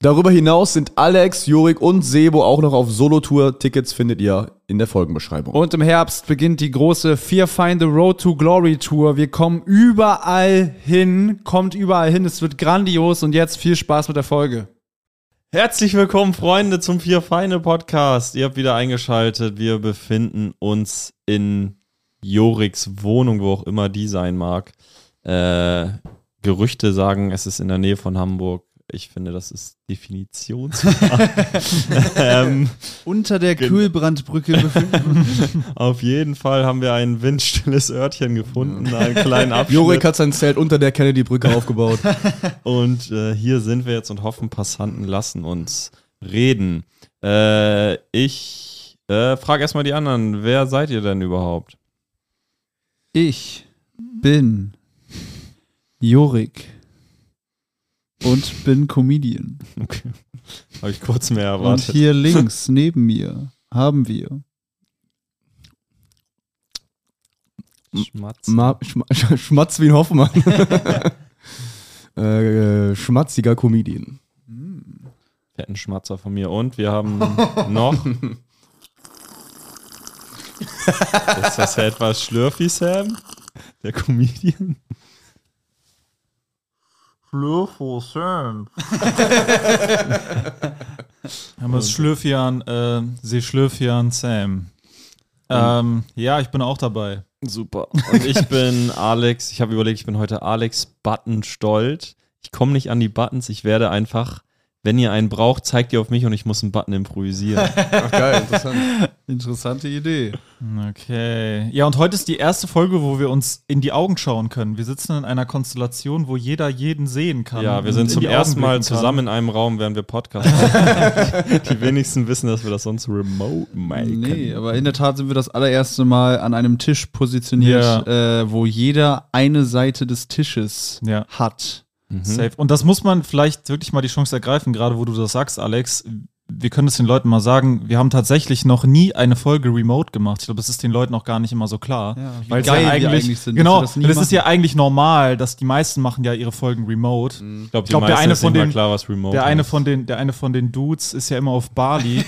Darüber hinaus sind Alex, Jurik und Sebo auch noch auf Solo-Tour. Tickets findet ihr in der Folgenbeschreibung. Und im Herbst beginnt die große Fear Find the Road to Glory Tour. Wir kommen überall hin, kommt überall hin. Es wird grandios und jetzt viel Spaß mit der Folge. Herzlich willkommen, Freunde, zum Vier Feinde Podcast. Ihr habt wieder eingeschaltet. Wir befinden uns in Joriks Wohnung, wo auch immer die sein mag. Äh, Gerüchte sagen, es ist in der Nähe von Hamburg. Ich finde, das ist definitionsfrei. ähm, Unter der Kühlbrandbrücke befinden auf jeden Fall haben wir ein windstilles Örtchen gefunden, einen kleinen Abschnitt. Jurik hat sein Zelt unter der Kennedy-Brücke aufgebaut. Und äh, hier sind wir jetzt und hoffen, Passanten lassen uns reden. Äh, ich äh, frage erstmal die anderen, wer seid ihr denn überhaupt? Ich bin Jorik und bin Comedian. Okay. Habe ich kurz mehr Und erwartet. hier links neben mir haben wir Schmatz. Ma Schma Schmatz wie ein Hoffmann. äh, schmatziger Comedian. Fetten Schmatzer von mir. Und wir haben noch. ist das ja etwas schlürfy, Sam? Der Comedian? Aber es Schlürfian, äh, sie Schlürfian Sam. Ähm, ja, ich bin auch dabei. Super. Und ich bin Alex. Ich habe überlegt, ich bin heute Alex Buttonstolt. Ich komme nicht an die Buttons. Ich werde einfach, wenn ihr einen braucht, zeigt ihr auf mich und ich muss einen Button improvisieren. Ach geil, interessant. interessante Idee. Okay. Ja, und heute ist die erste Folge, wo wir uns in die Augen schauen können. Wir sitzen in einer Konstellation, wo jeder jeden sehen kann. ja, wir sind in zum ersten Mal zusammen in einem Raum, während wir Podcast machen. die wenigsten wissen, dass wir das sonst remote machen. Nee, aber in der Tat sind wir das allererste Mal an einem Tisch positioniert, äh, wo jeder eine Seite des Tisches Ja. hat. Mhm. Safe. Und das muss man vielleicht wirklich mal die Chance ergreifen, gerade wo du das sagst, Alex. Wir können es den Leuten mal sagen, wir haben tatsächlich noch nie eine Folge remote gemacht. Ich glaube, das ist den Leuten noch gar nicht immer so klar. Ja, Weil es geil ja eigentlich, eigentlich sind, genau, das, das ist ja eigentlich normal, dass die meisten machen ja ihre Folgen remote. Ich glaube, glaub, der eine von den- klar, was Remote Der eine ist. von den, der eine von den Dudes ist ja immer auf Bali. äh,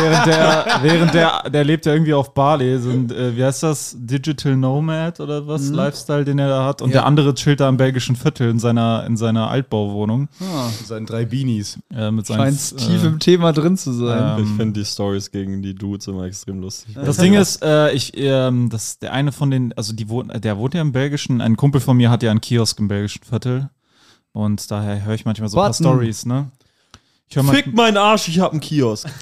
während der, während der, der lebt ja irgendwie auf Bali. So ein, äh, wie heißt das? Digital Nomad oder was? Lifestyle, den er da hat. Und Ja. der andere chillt da im belgischen Viertel in seiner, in seiner Altbauwohnung. Ah, Seinen drei Beanies. Äh, mit seinen, scheint tief äh, im Thema drin zu sein. ähm, Ich finde die Stories gegen die Dudes immer extrem lustig. Das Ding ist, äh, ich, ähm, das, der eine von den, also die wohnt, der wohnt ja im belgischen, ein Kumpel von mir hat ja einen Kiosk im belgischen Viertel. Und daher höre ich manchmal so ein paar Button. Stories, ne? Ich höre mal, Fick meinen Arsch, ich hab einen Kiosk.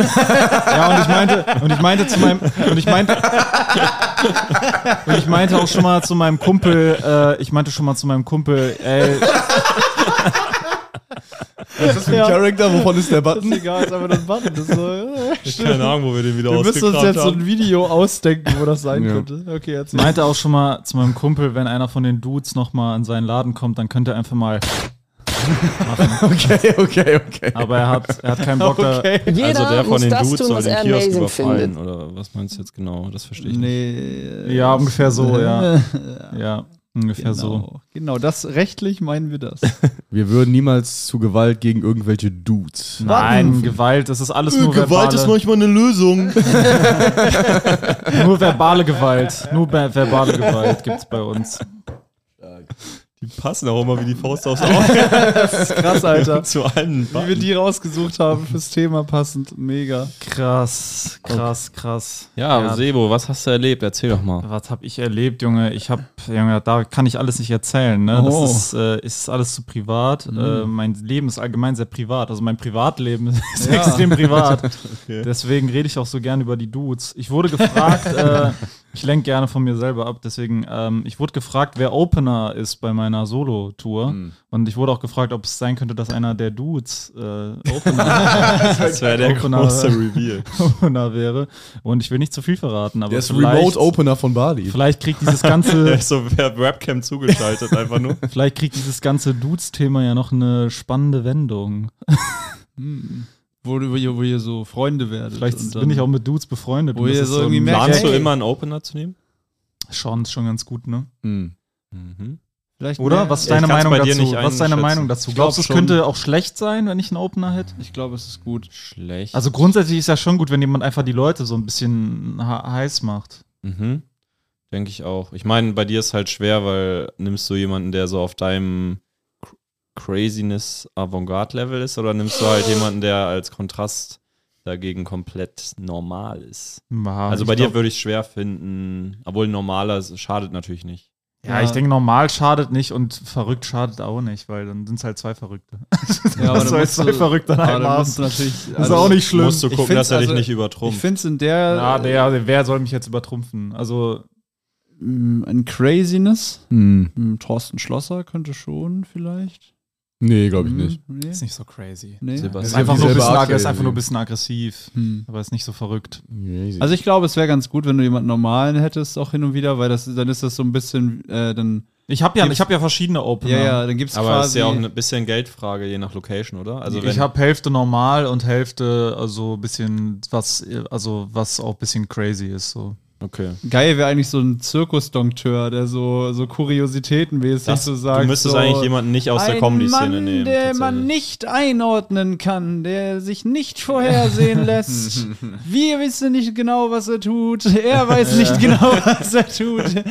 Ja, und ich meinte, und ich meinte zu meinem, und ich meinte, und ich meinte auch schon mal zu meinem Kumpel, äh, ich meinte schon mal zu meinem Kumpel, ey, Was ist das für ein Charakter? Wovon ist der Button? egal, ist einfach nur ein Button. Das ist so, äh, Ich hab keine Ahnung, wo wir den wieder wir müssen uns jetzt so haben. ein Video ausdenken, wo das sein Ja. könnte. Okay, erzähl. meinte auch schon mal zu meinem Kumpel, wenn einer von den Dudes noch mal in seinen Laden kommt, dann könnte er einfach mal Okay, okay, okay. Aber er hat, er hat keinen Bock da. Jeder also der von den das Dudes tun, soll was den er Kiosk überfallen. findet. Oder was meinst du jetzt genau? Das verstehe ich nicht. Nee. Ja, ungefähr so, ja. Ja, ungefähr Genau. so. genau, das rechtlich meinen wir das. Wir würden niemals zu Gewalt gegen irgendwelche Dudes. Nein, Gewalt, das ist alles nur verbale, manchmal eine Lösung. nur verbale Gewalt. Nur ver- verbale Gewalt gibt's bei uns. Die passen auch immer wie die Faust aufs Auge Das ist krass, Alter. zu allen. Wie wir die rausgesucht haben fürs Thema passend. Mega. Krass, krass, krass. Ja, Sebo, was hast du erlebt? Erzähl doch mal. Was habe ich erlebt, Junge? Ich habe, Junge, da kann ich alles nicht erzählen. Ne? Oh. Das ist, äh, ist alles zu privat. Äh, mein Leben ist allgemein sehr privat. Also mein Privatleben ist Ja. extrem privat. Okay. Deswegen rede ich auch so gern über die Dudes. Ich wurde gefragt, äh, Ich lenke gerne von mir selber ab, deswegen, ähm, ich wurde gefragt, wer Opener ist bei meiner Solo-Tour. Hm. Und ich wurde auch gefragt, ob es sein könnte, dass einer der Dudes äh, Opener, Das wäre der Opener. große Reveal. Opener wäre. Und ich will nicht zu viel verraten, aber Der ist vielleicht, Remote Opener von Bali. vielleicht kriegt dieses Der ganze, ist so per Webcam zugeschaltet, einfach nur. vielleicht kriegt dieses ganze Dudes-Thema ja noch eine spannende Wendung. Wo, du- wo, ihr, wo ihr so Freunde werdet. Vielleicht und bin ich auch mit Dudes befreundet. Wo ihr ist so irgendwie ein- merkt, Planst du Hey. immer einen Opener zu nehmen? Schon, ist schon ganz gut, ne? Hm. Mhm. Vielleicht Oder? mehr- Was ist deine Meinung dazu? nicht Was ist deine. Meinung dazu? Ich glaub Glaubst du, es schon. könnte auch schlecht sein, wenn ich einen Opener hätte? Ich glaube, es ist gut. Schlecht. Also grundsätzlich ist ja schon gut, wenn jemand einfach die Leute so ein bisschen heiß macht. Mhm. Denke ich auch. Ich meine, bei dir ist halt schwer, weil nimmst du jemanden, der so auf deinem Craziness Avantgarde-Level ist, oder nimmst du halt jemanden, der als Kontrast dagegen komplett normal ist? Ja, also ich bei dir glaub- würde ich schwer finden, obwohl normaler schadet natürlich nicht. Ja, ich denke, normal schadet nicht und verrückt schadet auch nicht, weil dann sind es halt zwei Verrückte. Ja, soll jetzt zwei Verrückte an aber einem dann Abend? musst du natürlich. Das ist auch nicht schlimm. Musst du Ich gucken, dass er find's dich also- nicht Ich übertrumpft. finde es in der. Ja, der, wer soll mich jetzt übertrumpfen? Also, Mm, Ein Craziness. Hm. Mm, Thorsten Schlosser könnte schon vielleicht. Nee, glaube ich Mm, nicht. Nee. ist nicht so crazy. nee. Sebastian. Ist einfach, nur ein ist crazy. einfach nur ein bisschen aggressiv, Hm. aber ist nicht so verrückt. Also ich glaube, es wäre ganz gut, wenn du jemanden normalen hättest, auch hin und wieder, weil das, dann ist das so ein bisschen, äh, dann, Ich habe ja, Gibt's- ich hab ja verschiedene Opener. ja, ja, dann gibt es Aber quasi. es ist ja auch ein bisschen Geldfrage, je nach Location, oder? Also ich habe Hälfte normal und Hälfte also bisschen was also was auch ein bisschen crazy ist so. Okay. Geil wäre eigentlich so ein Zirkusdompteur, der so, so kuriositätenmäßig Das, so sagt. du müsstest so, eigentlich jemanden nicht aus der ein Comedy-Szene Mann, nehmen. der man nicht einordnen kann, der sich nicht vorhersehen lässt. Wir wissen nicht genau, was er tut. Er weiß nicht genau, was er tut.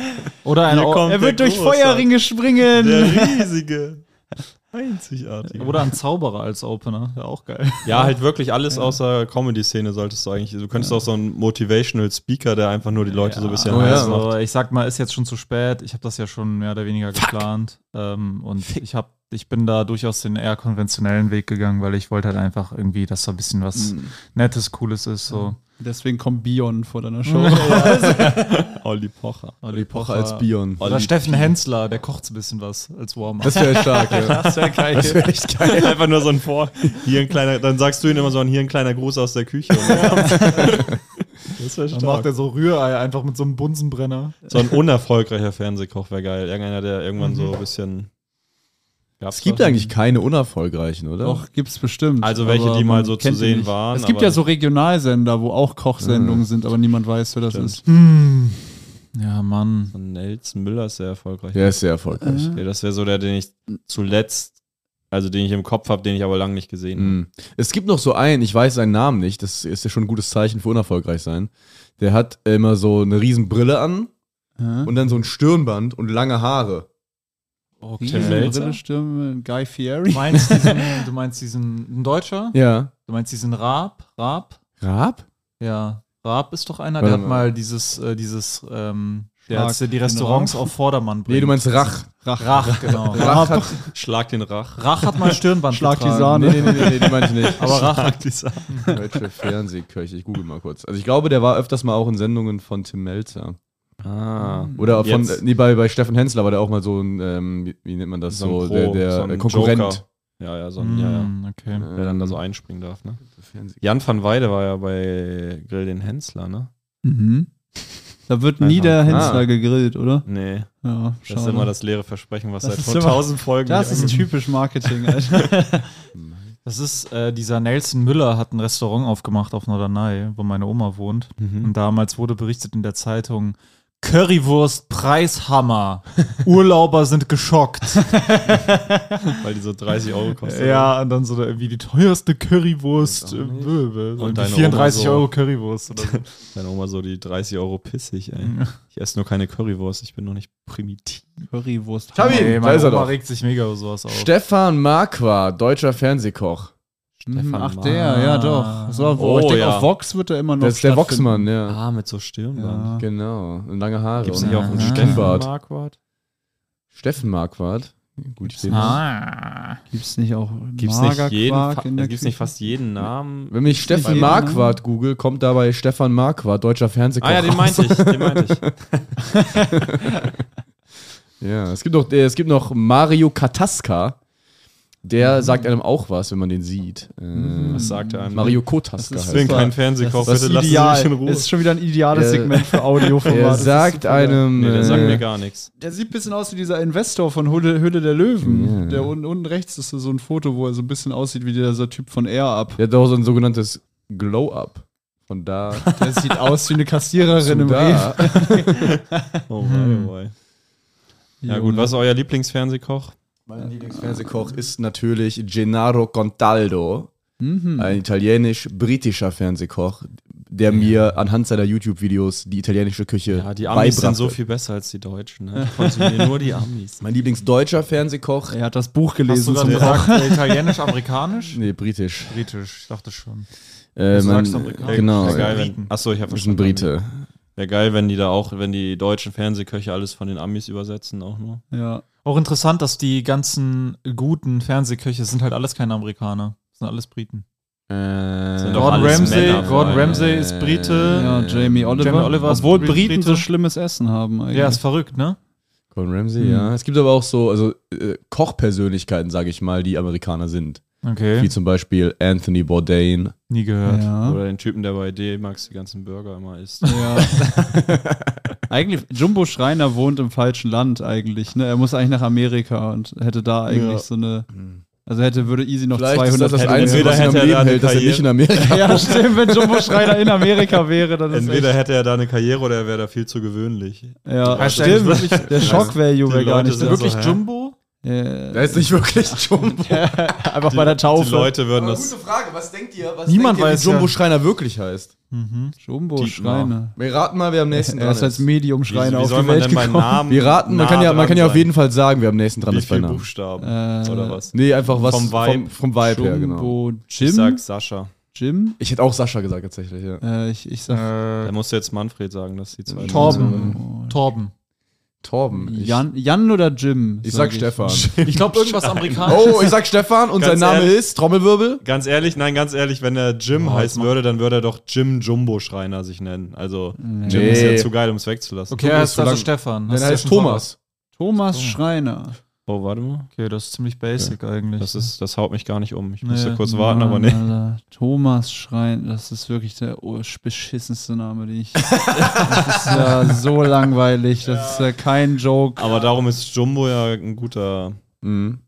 Oder ein Er wird durch Große. Feuerringe springen. Der riesige. Einzigartig. oder ein Zauberer als Opener, ja auch geil. Ja, halt wirklich alles außer Comedy-Szene solltest du eigentlich. Du könntest auch so ein Motivational Speaker, der einfach nur die Leute so ein bisschen Oh ja. heiß macht. Ich sag mal, ist jetzt schon zu spät. Ich habe das ja schon mehr oder weniger geplant. Ähm, und ich hab, ich bin da durchaus den eher konventionellen Weg gegangen, weil ich wollte halt einfach irgendwie, dass da ein bisschen was Nettes, Cooles ist. So. Deswegen kommt Bion vor deiner Show. Olli Pocher. Olli Pocher als Bion. Oder Steffen Hensler, der kocht so ein bisschen was als Warm-up. Das wäre stark, ja. Das wäre geil. Das wäre echt geil. Einfach nur so ein Vor. Hier ein kleiner, dann sagst du ihm immer so ein, hier ein kleiner Gruß aus der Küche. das wäre Dann macht er so Rührei einfach mit so einem Bunsenbrenner. So ein unerfolgreicher Fernsehkoch wäre geil. Irgendeiner, der irgendwann so ein bisschen. Es gibt eigentlich keine unerfolgreichen, oder? Doch, gibt's bestimmt. Also welche, aber die mal so zu sehen nicht. waren, Es gibt ja so Regionalsender, wo auch Kochsendungen sind, aber niemand weiß, wer das Stimmt. ist. Hm. Ja, Mann. So Nelson Müller ist sehr erfolgreich. Der ist sehr erfolgreich. Okay, das wäre so der, den ich zuletzt, also den ich im Kopf habe, den ich aber lange nicht gesehen habe. Mhm. Es gibt noch so einen, ich weiß seinen Namen nicht, das ist ja schon ein gutes Zeichen für unerfolgreich sein. Der hat immer so eine riesen Brille an und dann so ein Stirnband und lange Haare. Okay. Riesen Melzer? Brille, Stürme, Guy Du Fieri. meinst diesen, du meinst diesen ein Deutscher? Ja. Du meinst diesen Raab? Raab? Raab? Ja. Raab ist doch einer, Warte der hat mal. mal dieses, äh, dieses, ähm, der hat die Restaurants auf Vordermann bringt. Nee, du meinst Rach. Rach, genau. Rach hat. Schlag den Rach. Rach hat mal Stirnband Schlag die getragen. Sahne. Nee, nee, nee, nee, die meine ich nicht. Aber Rach Schlag die Sahne. Deutsche Fernsehköche, ich google mal kurz. Also ich glaube, der war öfters mal auch in Sendungen von Tim Melzer. Ah. Oder von, Jetzt- nee, bei, bei Steffen Hensler war der auch mal so ein, ähm, wie, nennt man das, so, So Pro, der, der so ein Konkurrent. Joker. Ja, ja, so ein, ja, ja. Hm, okay. Wer dann da so einspringen darf, ne? Jan van Weide war ja bei Grill den Hensler, ne? Mhm. Da wird nie der Hensler Ah. gegrillt, oder? Nee. Ja, Das ist schade. immer das leere Versprechen, was Das seit tausend Folgen Das ist typisch Marketing, Alter. Das ist, äh, dieser Nelson Müller hat ein Restaurant aufgemacht auf Norderney, wo meine Oma wohnt. Mhm. Und damals wurde berichtet in der Zeitung, Currywurst Preishammer. Urlauber sind geschockt. Weil die so 30 Euro kosten. ja, und dann so da irgendwie die teuerste Currywurst. Auch äh. Böbe. Und deine 34 Oma so- Euro Currywurst oder so. Deine Oma so die 30 Euro pissig, ey. Ich esse nur keine Currywurst, ich bin noch nicht primitiv. Currywurst. Hab ihn. Da meine ist er Oma doch. regt sich mega über sowas auf. Stefan Marquardt, deutscher Fernsehkoch. Mhm, Stefan Ach, Mar- der, ja doch. So, wo Oh, ich denke, ja. auf Vox wird er immer noch Das ist der. Voxmann, ja. Ah, mit so Stirnband. Genau. Und lange Haare. Gibt's und nicht auch einen Ja. Steffen. Marquardt? Steffen Marquardt. Gut, ich sehe das. Ah. Gibt es nicht auch Gibt's nicht jeden, gibt's nicht fast jeden Namen? Wenn ich Stefan jeder Marquardt google, kommt dabei Stefan Marquardt, deutscher Fernsehkoch. Ah ja, den meinte ich, den meinte ich. Ja, es gibt noch, äh, es gibt noch Mario Kataska. Der sagt einem auch was, wenn man den sieht. Äh, Was sagt er einem? Mario Kotaska Das Ich ist bin heißt kein Fernsehkoch, Das bitte ideal. mich in Ruhe. ist schon wieder ein ideales Er- Segment für Audioformat. Er Das ist sagt einem. Nee, der sagt äh, mir gar nichts. Der sieht ein bisschen aus wie dieser Investor von Hülle, Hülle der Löwen. Ja. Der unten, unten rechts ist so ein Foto, wo er so ein bisschen aussieht wie dieser Typ von Air Up. Der hat auch so ein sogenanntes Glow-Up. Von da Der sieht aus wie eine Kassiererin im Rewe. da. Oh, wei, oh, wei. Ja gut, was ist euer Lieblingsfernsehkoch? Mein Lieblingsfernsehkoch ist natürlich Gennaro Contaldo, Mhm. ein italienisch-britischer Fernsehkoch, der mir anhand seiner YouTube-Videos die italienische Küche Ja, die Amis sind so viel besser als die Deutschen. Ne? Ich konsumiere nur die Amis. Mein Lieblingsdeutscher Fernsehkoch, Er hat das Buch Hast gelesen du zum gerade Koch. gesagt, äh, italienisch, amerikanisch? nee, britisch. Britisch, ich dachte schon. Äh, Du mein, sagst amerikanisch. genau, Wär geil, Briten. wenn, achso, ich habe das ist ein Brite. Wäre geil, wenn die da auch, wenn die deutschen Fernsehköche alles von den Amis übersetzen, auch nur. Ja. Auch interessant, dass die ganzen guten Fernsehköche sind halt alles keine Amerikaner. Sind alles Briten. Äh, Gordon alles Ramsay, Gordon. Ramsay ist Brite. ja, Jamie Oliver. Jamie Oliver ist Obwohl Brit- Briten Brite. so schlimmes Essen haben eigentlich. Ja, ist verrückt, ne? Gordon Ramsay, Hm. ja. Es gibt aber auch so, also äh, Kochpersönlichkeiten, sage ich mal, die Amerikaner sind. Okay. Wie zum Beispiel Anthony Bourdain. Nie gehört. ja. Oder den Typen, der bei D-Max die ganzen Burger immer isst. Ja. eigentlich, Jumbo Schreiner wohnt im falschen Land eigentlich. Ne? Er muss eigentlich nach Amerika und hätte da eigentlich Ja. so eine. Also hätte, würde easy noch Vielleicht 200 ist das das Einzige, entweder was ihn am hätte er Leben da eine hält, dass er nicht in Amerika Ja, stimmt, wenn Jumbo Schreiner in Amerika wäre, dann ist Entweder echt, hätte er da eine Karriere oder er wäre da viel zu gewöhnlich. ja, Heißt stimmt. der Shock-Value Die wäre gar nicht so- Wirklich hä? Jumbo? Ja. Der ist nicht wirklich Jumbo. Einfach bei der Taufe. Die Leute würden das. Frage, was denkt ihr, was Niemand denkt ihr, wie weiß Jumbo ja. Schreiner wirklich heißt? Jumbo Dietmar. Schreiner. Wir raten mal, wer am nächsten Er dran ist als Medium-Schreiner wie auf soll die man Welt gekommen. Namen? Wir raten, man nah kann ja, man kann ja auf jeden Fall sagen, wer am nächsten dran Wie ist bei viele Namen. Buchstaben? Äh, oder was? Nee, einfach was Vom Vibe. Vom, vom Vibe her, genau. Jumbo Ich Jim? sag Sascha. Jim? Ich hätte auch Sascha gesagt, tatsächlich, ja. Äh, ich, ich sag Äh, Da muss jetzt Manfred sagen, dass die zwei. Torben. Torben. Torben. Ich, Jan, Jan oder Jim? ich sag Stefan. Ich glaube irgendwas amerikanisches. Oh, ich sag Stefan und Ganz sein Name ehrlich- ist Trommelwirbel. Ganz ehrlich, nein, ganz ehrlich, wenn er Jim Oh, heißen würde, dann würde er doch Jim Jumbo Schreiner sich nennen. Also Jim Nee. ist ja zu geil, um es wegzulassen. Okay, er heißt zu also lang. Stefan. Du heißt. Thomas Thomas. Schreiner. Oh, warte mal. Okay, das ist ziemlich basic eigentlich. Das, ist, das haut mich gar nicht um. Ich Nee. musste kurz warten, Mann, aber nee. Thomas Schreiner, das ist wirklich der beschissenste Name, den ich. das ist ja so langweilig. Das ist ja kein Joke. Aber darum ist Jumbo ja ein guter. Mhm.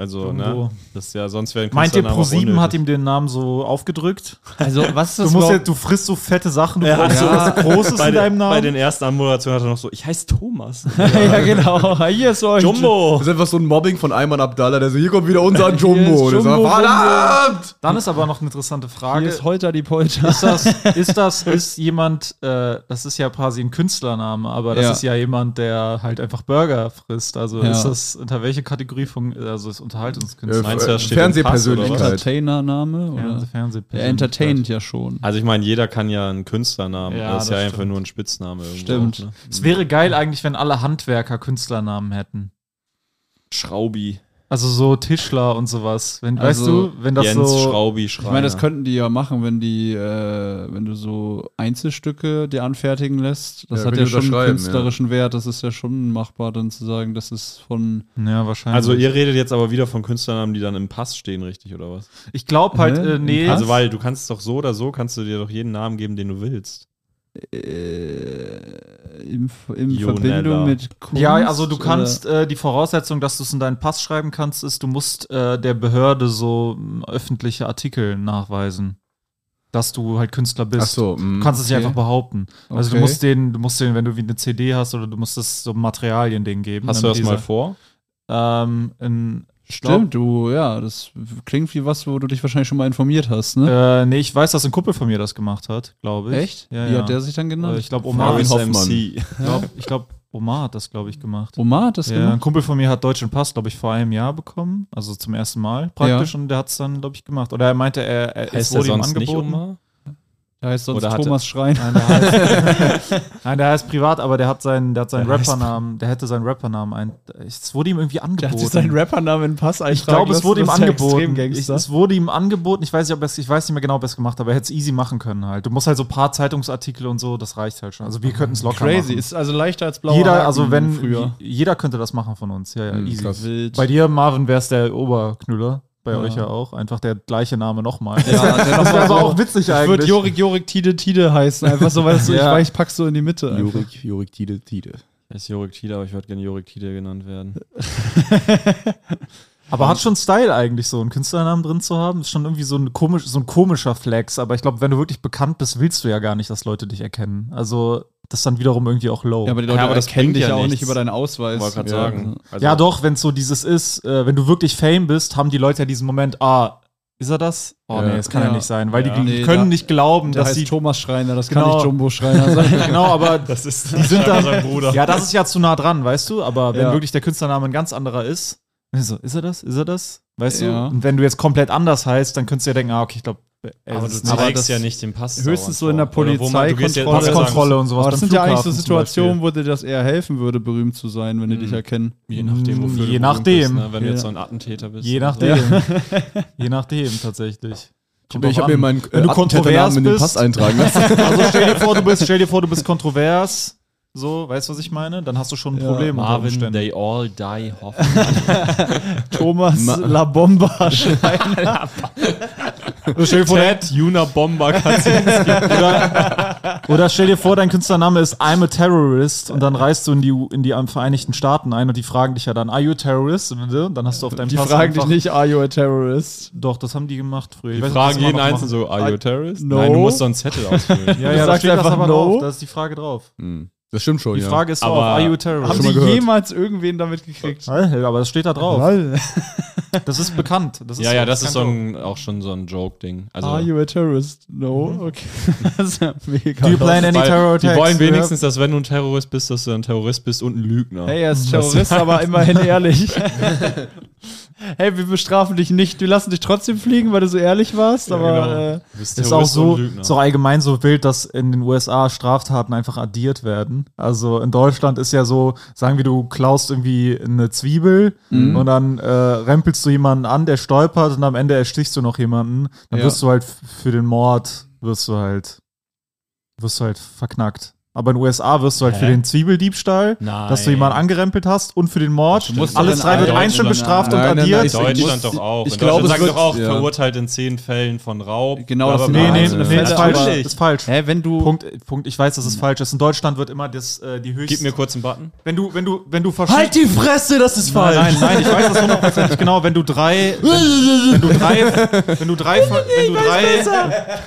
Also, Jumbo. ne? Das ist ja, sonst wäre ein Meint ihr, Künstlername auch Pro7 hat ihm den Namen so aufgedrückt? Also, was ist Du, das musst ja, du frisst so fette Sachen, du Ja, brauchst so ja. was Großes bei, in deinem den, Namen. bei den ersten Anmoderationen hat er noch so, ich heiße Thomas. ja, genau. Hier ist euch. Jumbo! Das ist einfach so ein Mobbing von Ayman Abdallah, der so, hier kommt wieder unser Jumbo. Jumbo, sagt, verdammt! Dann ist aber noch eine interessante Frage. Hier ist Holter die Polter. Ist das, ist das, ist jemand, äh, das ist ja quasi ein Künstlername, aber das Ja. ist ja jemand, der halt einfach Burger frisst. Also Ja. ist das unter welche Kategorie von, also ist Unterhaltungskünstler? Äh, Meinst du, das steht Fernsehpersönlichkeit. Entertainer-Name? Fernseh, Oder? Fernseh Er entertaint ja schon. Also ich meine, jeder kann ja einen Künstlernamen. Ja, das ist ja das einfach stimmt. nur ein Spitzname. Stimmt. Auch, ne? Es wäre geil eigentlich, wenn alle Handwerker Künstlernamen hätten. Schraubi. Also so Tischler und sowas. Wenn, Also weißt du, wenn das Jens so. Schraubi Schreiner. Ich meine, das könnten die ja machen, wenn die, äh, wenn du so Einzelstücke dir anfertigen lässt. Das Ja, hat ja schon einen künstlerischen Wert. Das ist ja schon machbar, dann zu sagen, das ist von. Ja, wahrscheinlich. Also ihr redet jetzt aber wieder von Künstlernamen, die dann im Pass stehen, richtig, oder was? ich glaube halt, äh, nee. Also weil du kannst doch so oder so, kannst du dir doch jeden Namen geben, den du willst. Äh, in, in. Verbindung mit Kunst. Ja, also du kannst, äh, die Voraussetzung, dass du es in deinen Pass schreiben kannst, ist, du musst äh, der Behörde so öffentliche Artikel nachweisen. Dass du halt Künstler bist. Ach so, Du mh. kannst es nicht okay. einfach behaupten. Also du Okay. musst den, du musst den, wenn du wie eine CD hast oder du musst das so Materialien denen geben. Hast du das mal diese- vor? Ähm, in, Stimmt, du, ja, das klingt wie was, wo du dich wahrscheinlich schon mal informiert hast, ne? Äh, nee, ich weiß, dass ein Kumpel von mir das gemacht hat, glaube ich. Echt? Ja, wie ja. hat der sich dann genannt? Äh, ich glaube, Omar, ich Hoffmann. MC. glaube, ich glaub, Omar hat das, glaube ich, gemacht. Omar hat das Ja, ein gemacht? Kumpel von mir hat deutschen Pass, glaube ich, vor einem Jahr bekommen. Also zum ersten Mal praktisch. Und der hat es dann, glaube ich, gemacht. Oder er meinte, er, er es Heißt er wurde ihm sonst nicht angeboten. Omar? Der heißt sonst Oder Thomas Schrein. Nein, der heißt, Nein, der heißt privat, aber der hat seinen, der hat seinen Der Rappernamen, der hätte seinen Rappernamen ein. Es wurde ihm irgendwie Der angeboten. hat sich seinen Rappernamen in den Pass ich glaube, es wurde ihm angeboten. Ich, es wurde ihm angeboten. Ich weiß nicht, ob es, ich weiß nicht mehr genau, ob er es gemacht hat, aber er hätte es easy machen können halt. Du musst halt so ein paar Zeitungsartikel und so, das reicht halt schon. Also wir könnten es locker Crazy. machen. Ist also leichter als blauer jeder, Haken also wenn früher. jeder könnte das machen von uns. Ja, ja, Mhm, easy. Bei dir, Marvin, wäre es der Oberknüller. Bei Ja. euch ja auch. Einfach der gleiche Name nochmal. Ja, der das wäre aber so- auch witzig Ich würde eigentlich. Jorik, Jorik, Tide, Tide heißen. Einfach so, so, ich Ja. weiß, ich pack's so in die Mitte. einfach. Jurik, Jurik, Tide, Tide. Er ist Jorik Tide, aber ich würde gerne Jorik Tide genannt werden. Aber hat schon Style eigentlich so, einen Künstlernamen drin zu haben. Ist schon irgendwie so ein, komisch, so ein komischer Flex. Aber ich glaube, wenn du wirklich bekannt bist, willst du ja gar nicht, dass Leute dich erkennen. Also, das ist dann wiederum irgendwie auch low. Ja, aber die Ja, Leute aber das bringt dich ja ja auch nichts. nicht über deinen Ausweis. Wollte gerade Ja. sagen. Also, ja, doch, wenn es so dieses ist, äh, wenn du wirklich Fame bist, haben die Leute ja diesen Moment, ah, ist er das? Oh Ja. nee, das kann ja, Ja. nicht sein, weil Ja. die Nee, können da- nicht glauben, dass heißt sie. Thomas Schreiner, das Genau. kann nicht Jumbo Schreiner sein. Genau, aber das ist die sind dann. sein Bruder. Ja, das ist ja zu nah dran, weißt du? Aber wenn Ja. wirklich der Künstlername ein ganz anderer ist, so, ist er das? Ist er das? Weißt Ja. du? Und wenn du jetzt komplett anders heißt, dann könntest du ja denken, ah, okay, ich glaube, aber du aber zeigst ja nicht den Pass. höchstens so in der ja- Polizeikontrolle. Passkontrolle und sowas. Aber das sind ja eigentlich so Situationen, wo dir das eher helfen würde, berühmt zu sein, wenn die Mhm. dich erkennen. Je nachdem, wofür Je du nachdem. Bist, ne? Wenn du Ja. jetzt so ein Attentäter bist. Je nachdem. Je nachdem, tatsächlich. Kommt Ich habe mir meinen Wenn du kontrovers in den bist- Pass eintragen lassen. Also stell dir vor, du bist, stell dir vor, du bist kontrovers. So, weißt du, was ich meine? Dann hast du schon ein Ja. Problem. Marvin, they all die Hoffmann. Thomas Ma- La Bomba Schreiner. Oder stell dir vor, dein, Ted Juna Bomber Kaczynski. oder, oder stell dir vor, dein Künstlername ist I'm a Terrorist und dann reist du in die, in die Vereinigten Staaten ein und die fragen dich ja dann, Are you a terrorist? Und dann hast du auf deinem Die Pass fragen dich nicht, are you a terrorist? Doch, das haben die gemacht früher. Die weiß fragen jeden Einzelnen so, are you a terrorist? No. Nein, du musst so einen Zettel ausfüllen. Ja, Du ja, da sagst steht das einfach aber no. drauf. Da ist die Frage drauf. Hm. Das stimmt schon, Die ja. Frage ist Aber drauf, Are you a Haben terrorist? schon die jemals irgendwen damit gekriegt? Aber das steht da drauf. Das ist bekannt. Das ist ja, ja, das ist so ein, auch schon so ein Joke-Ding. Also, are you a terrorist? No? Okay. Das ist ja mega. Do you plan any terror die attacks? wollen Ja. wenigstens, dass wenn du ein Terrorist bist, dass du ein Terrorist bist und ein Lügner. Hey, er ist Terrorist, aber immerhin ehrlich. Hey, wir bestrafen dich nicht. Wir lassen dich trotzdem fliegen, weil du so ehrlich warst, aber genau. äh, Ist auch so, Lügner. so allgemein so wild, dass in den USA Straftaten einfach addiert werden. Also in Deutschland ist ja so, sagen wir, du klaust irgendwie eine Zwiebel Mhm. und dann äh, rempelst du jemanden an, der stolpert und am Ende erstichst du noch jemanden. Dann Ja. wirst du halt für den Mord, wirst du halt, wirst du halt verknackt. Aber in den USA wirst du halt Hä? für den Zwiebeldiebstahl, Nein. dass du jemanden angerempelt hast und für den Mord. Alles drei wird einzeln bestraft Nein, und addiert. ich- In Deutschland doch auch. ich in glaube, Deutschland es sagen wird- doch auch, ja. verurteilt in zehn Fällen von Raub. Genau, das Nee, nee, nee, Fälle, ist falsch. Ist falsch. hä, wenn du. Punkt, Punkt, ich weiß, dass es falsch ist. In Deutschland wird immer das, äh, die höchste. Gib mir kurz einen Button. wenn du, wenn du, wenn du verschiedene. die Fresse, das ist Nein, nein, nein, ich weiß das hundertprozentig genau. Wenn du drei, wenn, wenn du drei, wenn du drei, wenn du drei,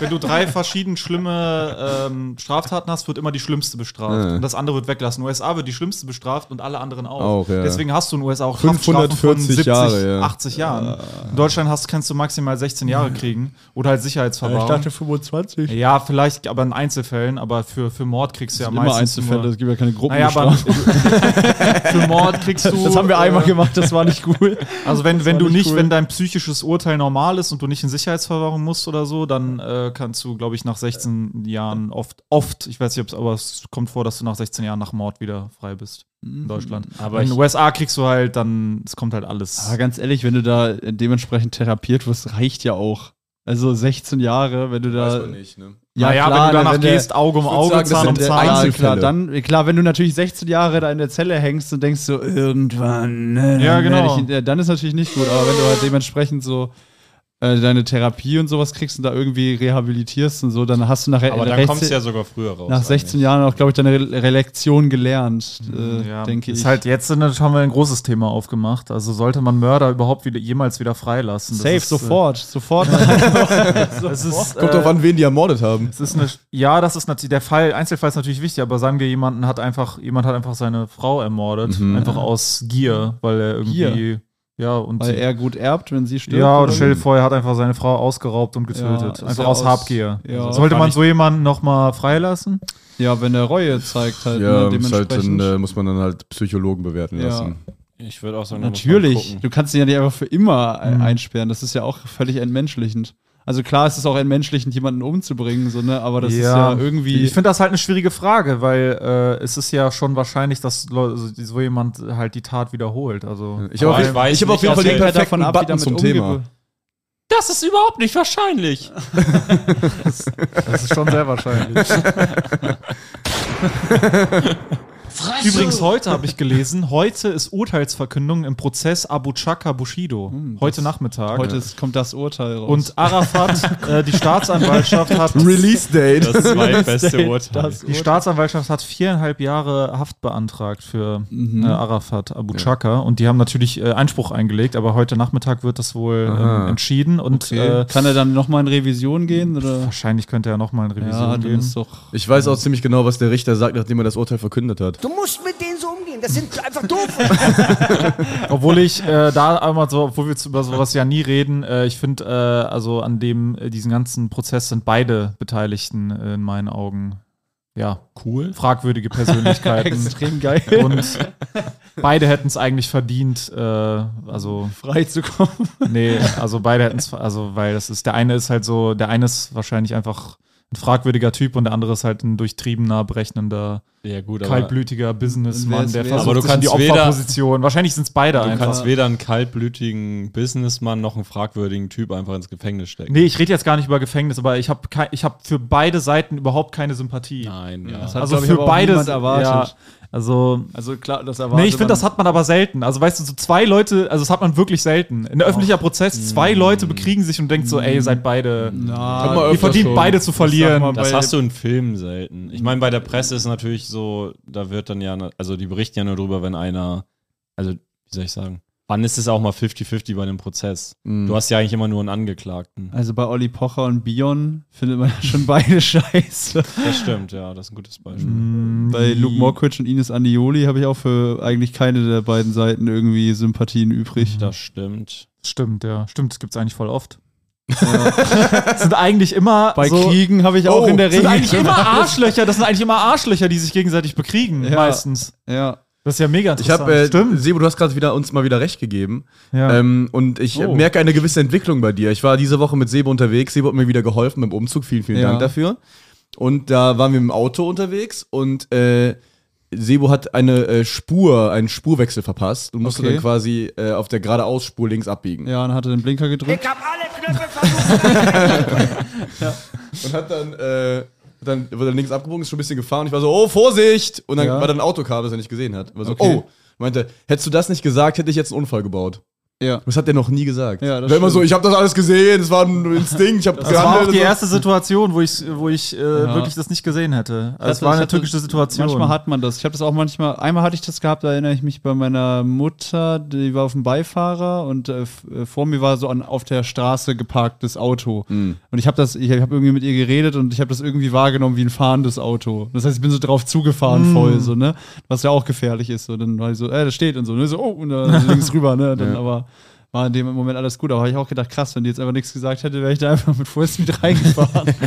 wenn du drei verschieden schlimme ähm, Straftaten hast, wird immer die schlimmste bestraft Ja. und das andere wird weglassen. USA wird die schlimmste bestraft und alle anderen auch. Auch, ja. Deswegen hast du in den USA auch Haftstrafen 540 von 70, Jahre, ja. 80 Jahren. In Deutschland hast, kannst du maximal 16 Jahre kriegen oder halt Sicherheitsverwahrung. 25. ja, vielleicht, aber in Einzelfällen, aber für, für Mord kriegst du ja immer meistens Einzelfälle, Nur, es gibt ja keine naja, aber für Mord kriegst du. Das haben wir äh, einmal gemacht, das war nicht cool. Also wenn, Das wenn du nicht cool. wenn dein psychisches Urteil normal ist und du nicht in Sicherheitsverwahrung musst oder so, dann äh, kannst du, glaube ich, nach 16 Jahren oft, oft, ich weiß nicht, ob's, aber es kommt vor, dass du nach 16 Jahren nach Mord wieder frei bist in Deutschland. Aber in den USA kriegst du halt dann, es kommt halt alles. Aber ganz ehrlich, wenn du da dementsprechend therapiert wirst, reicht ja auch. Also 16 Jahre, wenn du da. nicht, ne? naja, wenn du danach der- gehst, Auge um Auge, sagen, das Zahn um Zahn. Ja, Einzelfälle. klar, dann, klar, wenn du natürlich 16 Jahre da in der Zelle hängst und denkst so, irgendwann, ne, Ja, dann genau. ich- ja, dann ist natürlich nicht gut, aber wenn du halt dementsprechend so äh, deine Therapie und sowas kriegst und da irgendwie rehabilitierst und so, dann hast du nachher Aber dann kommst du ja sogar früher raus. nach 16 eigentlich. Jahren auch, glaube ich, deine Re Relektion gelernt, äh, Ja, denke ist ich. halt jetzt sind, haben wir ein großes Thema aufgemacht. Also sollte man Mörder überhaupt wieder, jemals wieder freilassen? Das Safe, ist, äh, sofort, sofort. Das ist, Kommt äh, drauf an, wen die ermordet haben. Es ist eine, ja, das ist natürlich, der Fall, Einzelfall ist natürlich wichtig, aber sagen wir, jemanden hat einfach, jemand hat einfach seine Frau ermordet, Mhm. einfach aus Gier, weil er irgendwie, ja, und Weil er gut erbt, wenn sie stirbt. ja, oder stell dir vor, er hat einfach seine Frau ausgeraubt und getötet. Ja, ist einfach aus aus- Habgier. ja. Sollte Kann man so jemanden nochmal freilassen? ja, wenn er Reue zeigt halt, Ja, ne, ist halt dann, dementsprechend. äh, muss man dann halt Psychologen bewerten Ja. lassen. Ich würde auch sagen, Natürlich, du kannst ihn ja nicht einfach für immer äh, Mhm. einsperren, das ist ja auch völlig entmenschlichend. Also klar, es ist auch entmenschlichend, jemanden umzubringen, so, ne? aber das ist ja irgendwie. Ich finde das halt eine schwierige Frage, weil äh, es ist ja schon wahrscheinlich, dass Leu- so jemand halt die Tat wiederholt. Also Ich habe auf, jeden- ich weiß ich hab auf nicht, jeden Fall den perfekten davon ab, Button zum Thema. Das ist überhaupt nicht wahrscheinlich. das ist schon sehr wahrscheinlich. Übrigens, heute habe ich gelesen, heute ist Urteilsverkündung im Prozess Abu Chaka Bushido. heute Nachmittag. Heute ist, kommt das Urteil raus. Und Arafat, äh, die Staatsanwaltschaft hat Release Date. Das zweitbeste Urteil. das Die Staatsanwaltschaft hat viereinhalb Jahre Haft beantragt für äh, Arafat Abu Chaka und die haben natürlich äh, Einspruch eingelegt, aber heute Nachmittag wird das wohl ähm, entschieden und äh, Kann er dann nochmal in Revision gehen? Oder? wahrscheinlich könnte er nochmal in Revision Ja, gehen. ist doch. Ich weiß auch ziemlich genau, was der Richter sagt, nachdem er das Urteil verkündet hat. Du musst mit denen so umgehen. Das sind einfach doof. Obwohl ich äh, da einmal so, obwohl wir über sowas ja nie reden, äh, ich finde, äh, also an dem, äh, diesen ganzen Prozess sind beide Beteiligten äh, in meinen Augen, ja, Cool. fragwürdige Persönlichkeiten. Extrem geil. und beide hätten es eigentlich verdient, äh, also frei zu kommen. Nee, also beide hätten es, also weil das ist, der eine ist halt so, der eine ist wahrscheinlich einfach ein fragwürdiger Typ und der andere ist halt ein durchtriebener, berechnender, Ja, gut, kaltblütiger Businessmann, der versucht Aber du in die kannst weder- Opferposition. Wahrscheinlich sind es beide du einfach. kannst weder einen kaltblütigen Businessmann noch einen fragwürdigen Typ einfach ins Gefängnis stecken. Nee, ich rede jetzt gar nicht über Gefängnis, aber ich habe ich hab für beide Seiten überhaupt keine Sympathie. Nein, ja. Das hat, Also ich, für auch beide niemand erwartet. Ja, also Also klar, das erwartet Nee, ich finde, das hat man aber selten. Also weißt du, so zwei Leute, also das hat man wirklich selten. In der öffentlicher Prozess, zwei Leute bekriegen sich und denkt so, ey, ihr seid beide. Na, Hat man Ihr öfter verdient schon. beide zu verlieren. mal Das bei- hast du in Filmen selten. Ich meine, bei der Presse ist natürlich so, da wird dann ja, also die berichten ja nur drüber, wenn einer, also wie soll ich sagen, wann ist es auch mal 50-50 bei einem Prozess? Mhm. Du hast ja eigentlich immer nur einen Angeklagten. Also bei Olli Pocher und Bion findet man ja schon beide scheiße. Das stimmt, ja, das ist ein gutes Beispiel. Bei Luke Mockridge und Ines Anioli habe ich auch für eigentlich keine der beiden Seiten irgendwie Sympathien übrig. Das stimmt. Stimmt, ja. Stimmt, das gibt's eigentlich voll oft. sind eigentlich immer Bei so, Kriegen habe ich auch Oh, in der sind Regel. eigentlich immer Arschlöcher. Das sind eigentlich immer Arschlöcher, die sich gegenseitig bekriegen, Ja. meistens. ja. Das ist ja mega Ich interessant. habe, äh, Stimmt. Sebo, du hast gerade wieder uns mal wieder recht gegeben. Ja. Ähm, und ich Oh. merke eine gewisse Entwicklung bei dir. Ich war diese Woche mit Sebo unterwegs. Sebo hat mir wieder geholfen beim Umzug. Vielen, vielen Ja. Dank dafür. Und da waren wir im Auto unterwegs und äh, Sebo hat eine äh, Spur, einen Spurwechsel verpasst und musste Okay. dann quasi äh, auf der geradeausspur links abbiegen. ja, und hatte den Blinker gedrückt. Ich hab alle Knöpfe versucht. Und hat dann, äh, dann, wurde dann links abgebogen, ist schon ein bisschen gefahren. Ich war so, oh, Vorsicht! Und dann Ja. war dann ein Auto kam, das er nicht gesehen hat. War so, Okay. oh. Meinte, hättest du das nicht gesagt, hätte ich jetzt einen Unfall gebaut. Ja. Das hat der noch nie gesagt. Ja, das War immer so, ich habe das alles gesehen, es war ein Instinkt, ich habe Das war auch die erste Situation, wo ich, wo ich äh, Ja. wirklich das nicht gesehen hätte. Also es war eine türkische Situation. Manchmal hat man das. Ich habe das auch manchmal, einmal hatte ich das gehabt, da erinnere ich mich bei meiner Mutter, die war auf dem Beifahrer und äh, äh, vor mir war so ein auf der Straße geparktes Auto. Und ich habe das, ich habe irgendwie mit ihr geredet und ich habe das irgendwie wahrgenommen wie ein fahrendes Auto. Das heißt, ich bin so drauf zugefahren voll, so, ne? Was ja auch gefährlich ist. So, dann war ich so, äh, das steht und so, ne? So, oh, und dann links rüber, ne? Dann Ja. aber war in dem Moment alles gut. Aber habe ich auch gedacht, krass, wenn die jetzt einfach nichts gesagt hätte, wäre ich da einfach mit Vollspeed reingefahren.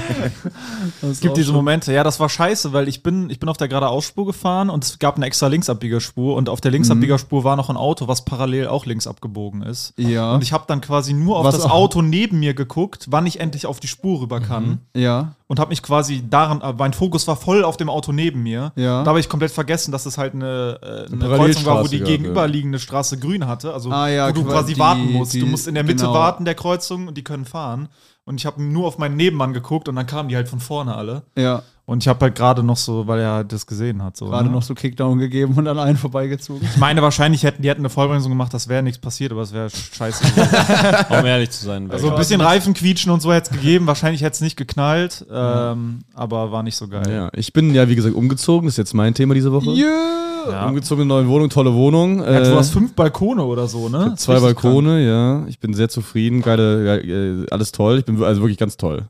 Es gibt diese Momente, ja, das war scheiße, weil ich bin, ich bin auf der geradeausspur gefahren und es gab eine extra Linksabbiegerspur und auf der Linksabbiegerspur war noch ein Auto, was parallel auch links abgebogen ist. Ja. Und ich habe dann quasi nur auf Was das Auto neben mir geguckt, wann ich endlich auf die Spur rüber kann. Ja. Und habe mich quasi daran, äh, mein Fokus war voll auf dem Auto neben mir. Ja. Da habe ich komplett vergessen, dass es halt eine, äh, eine Kreuzung war, wo die gegenüberliegende Straße grün hatte. Also Ah, ja, wo du qua- quasi die- warten musst. die- du musst in der Mitte genau. warten der Kreuzung und die können fahren. Und ich habe nur auf meinen Nebenmann geguckt und dann kamen die halt von vorne alle. Ja. Und ich habe halt gerade noch so, weil er das gesehen hat. So, gerade ne? noch so Kickdown gegeben und an einen vorbeigezogen. Ich meine, wahrscheinlich hätten die hätten eine Vollbremsung gemacht, das wäre nichts passiert, aber es wäre scheiße. Um ehrlich zu sein. also ein bisschen Reifenquietschen und so hätte es gegeben. Wahrscheinlich hätte es nicht geknallt, ähm, aber war nicht so geil. Ja, ich bin ja, wie gesagt, umgezogen. Das ist jetzt mein Thema diese Woche. Ja. Umgezogen in eine neue Wohnung, tolle Wohnung. Ja, Äh, du hast fünf Balkone oder so, ne? zwei Balkone, ja. Ich bin sehr zufrieden. Geile, äh, alles toll. Ich bin also wirklich ganz toll.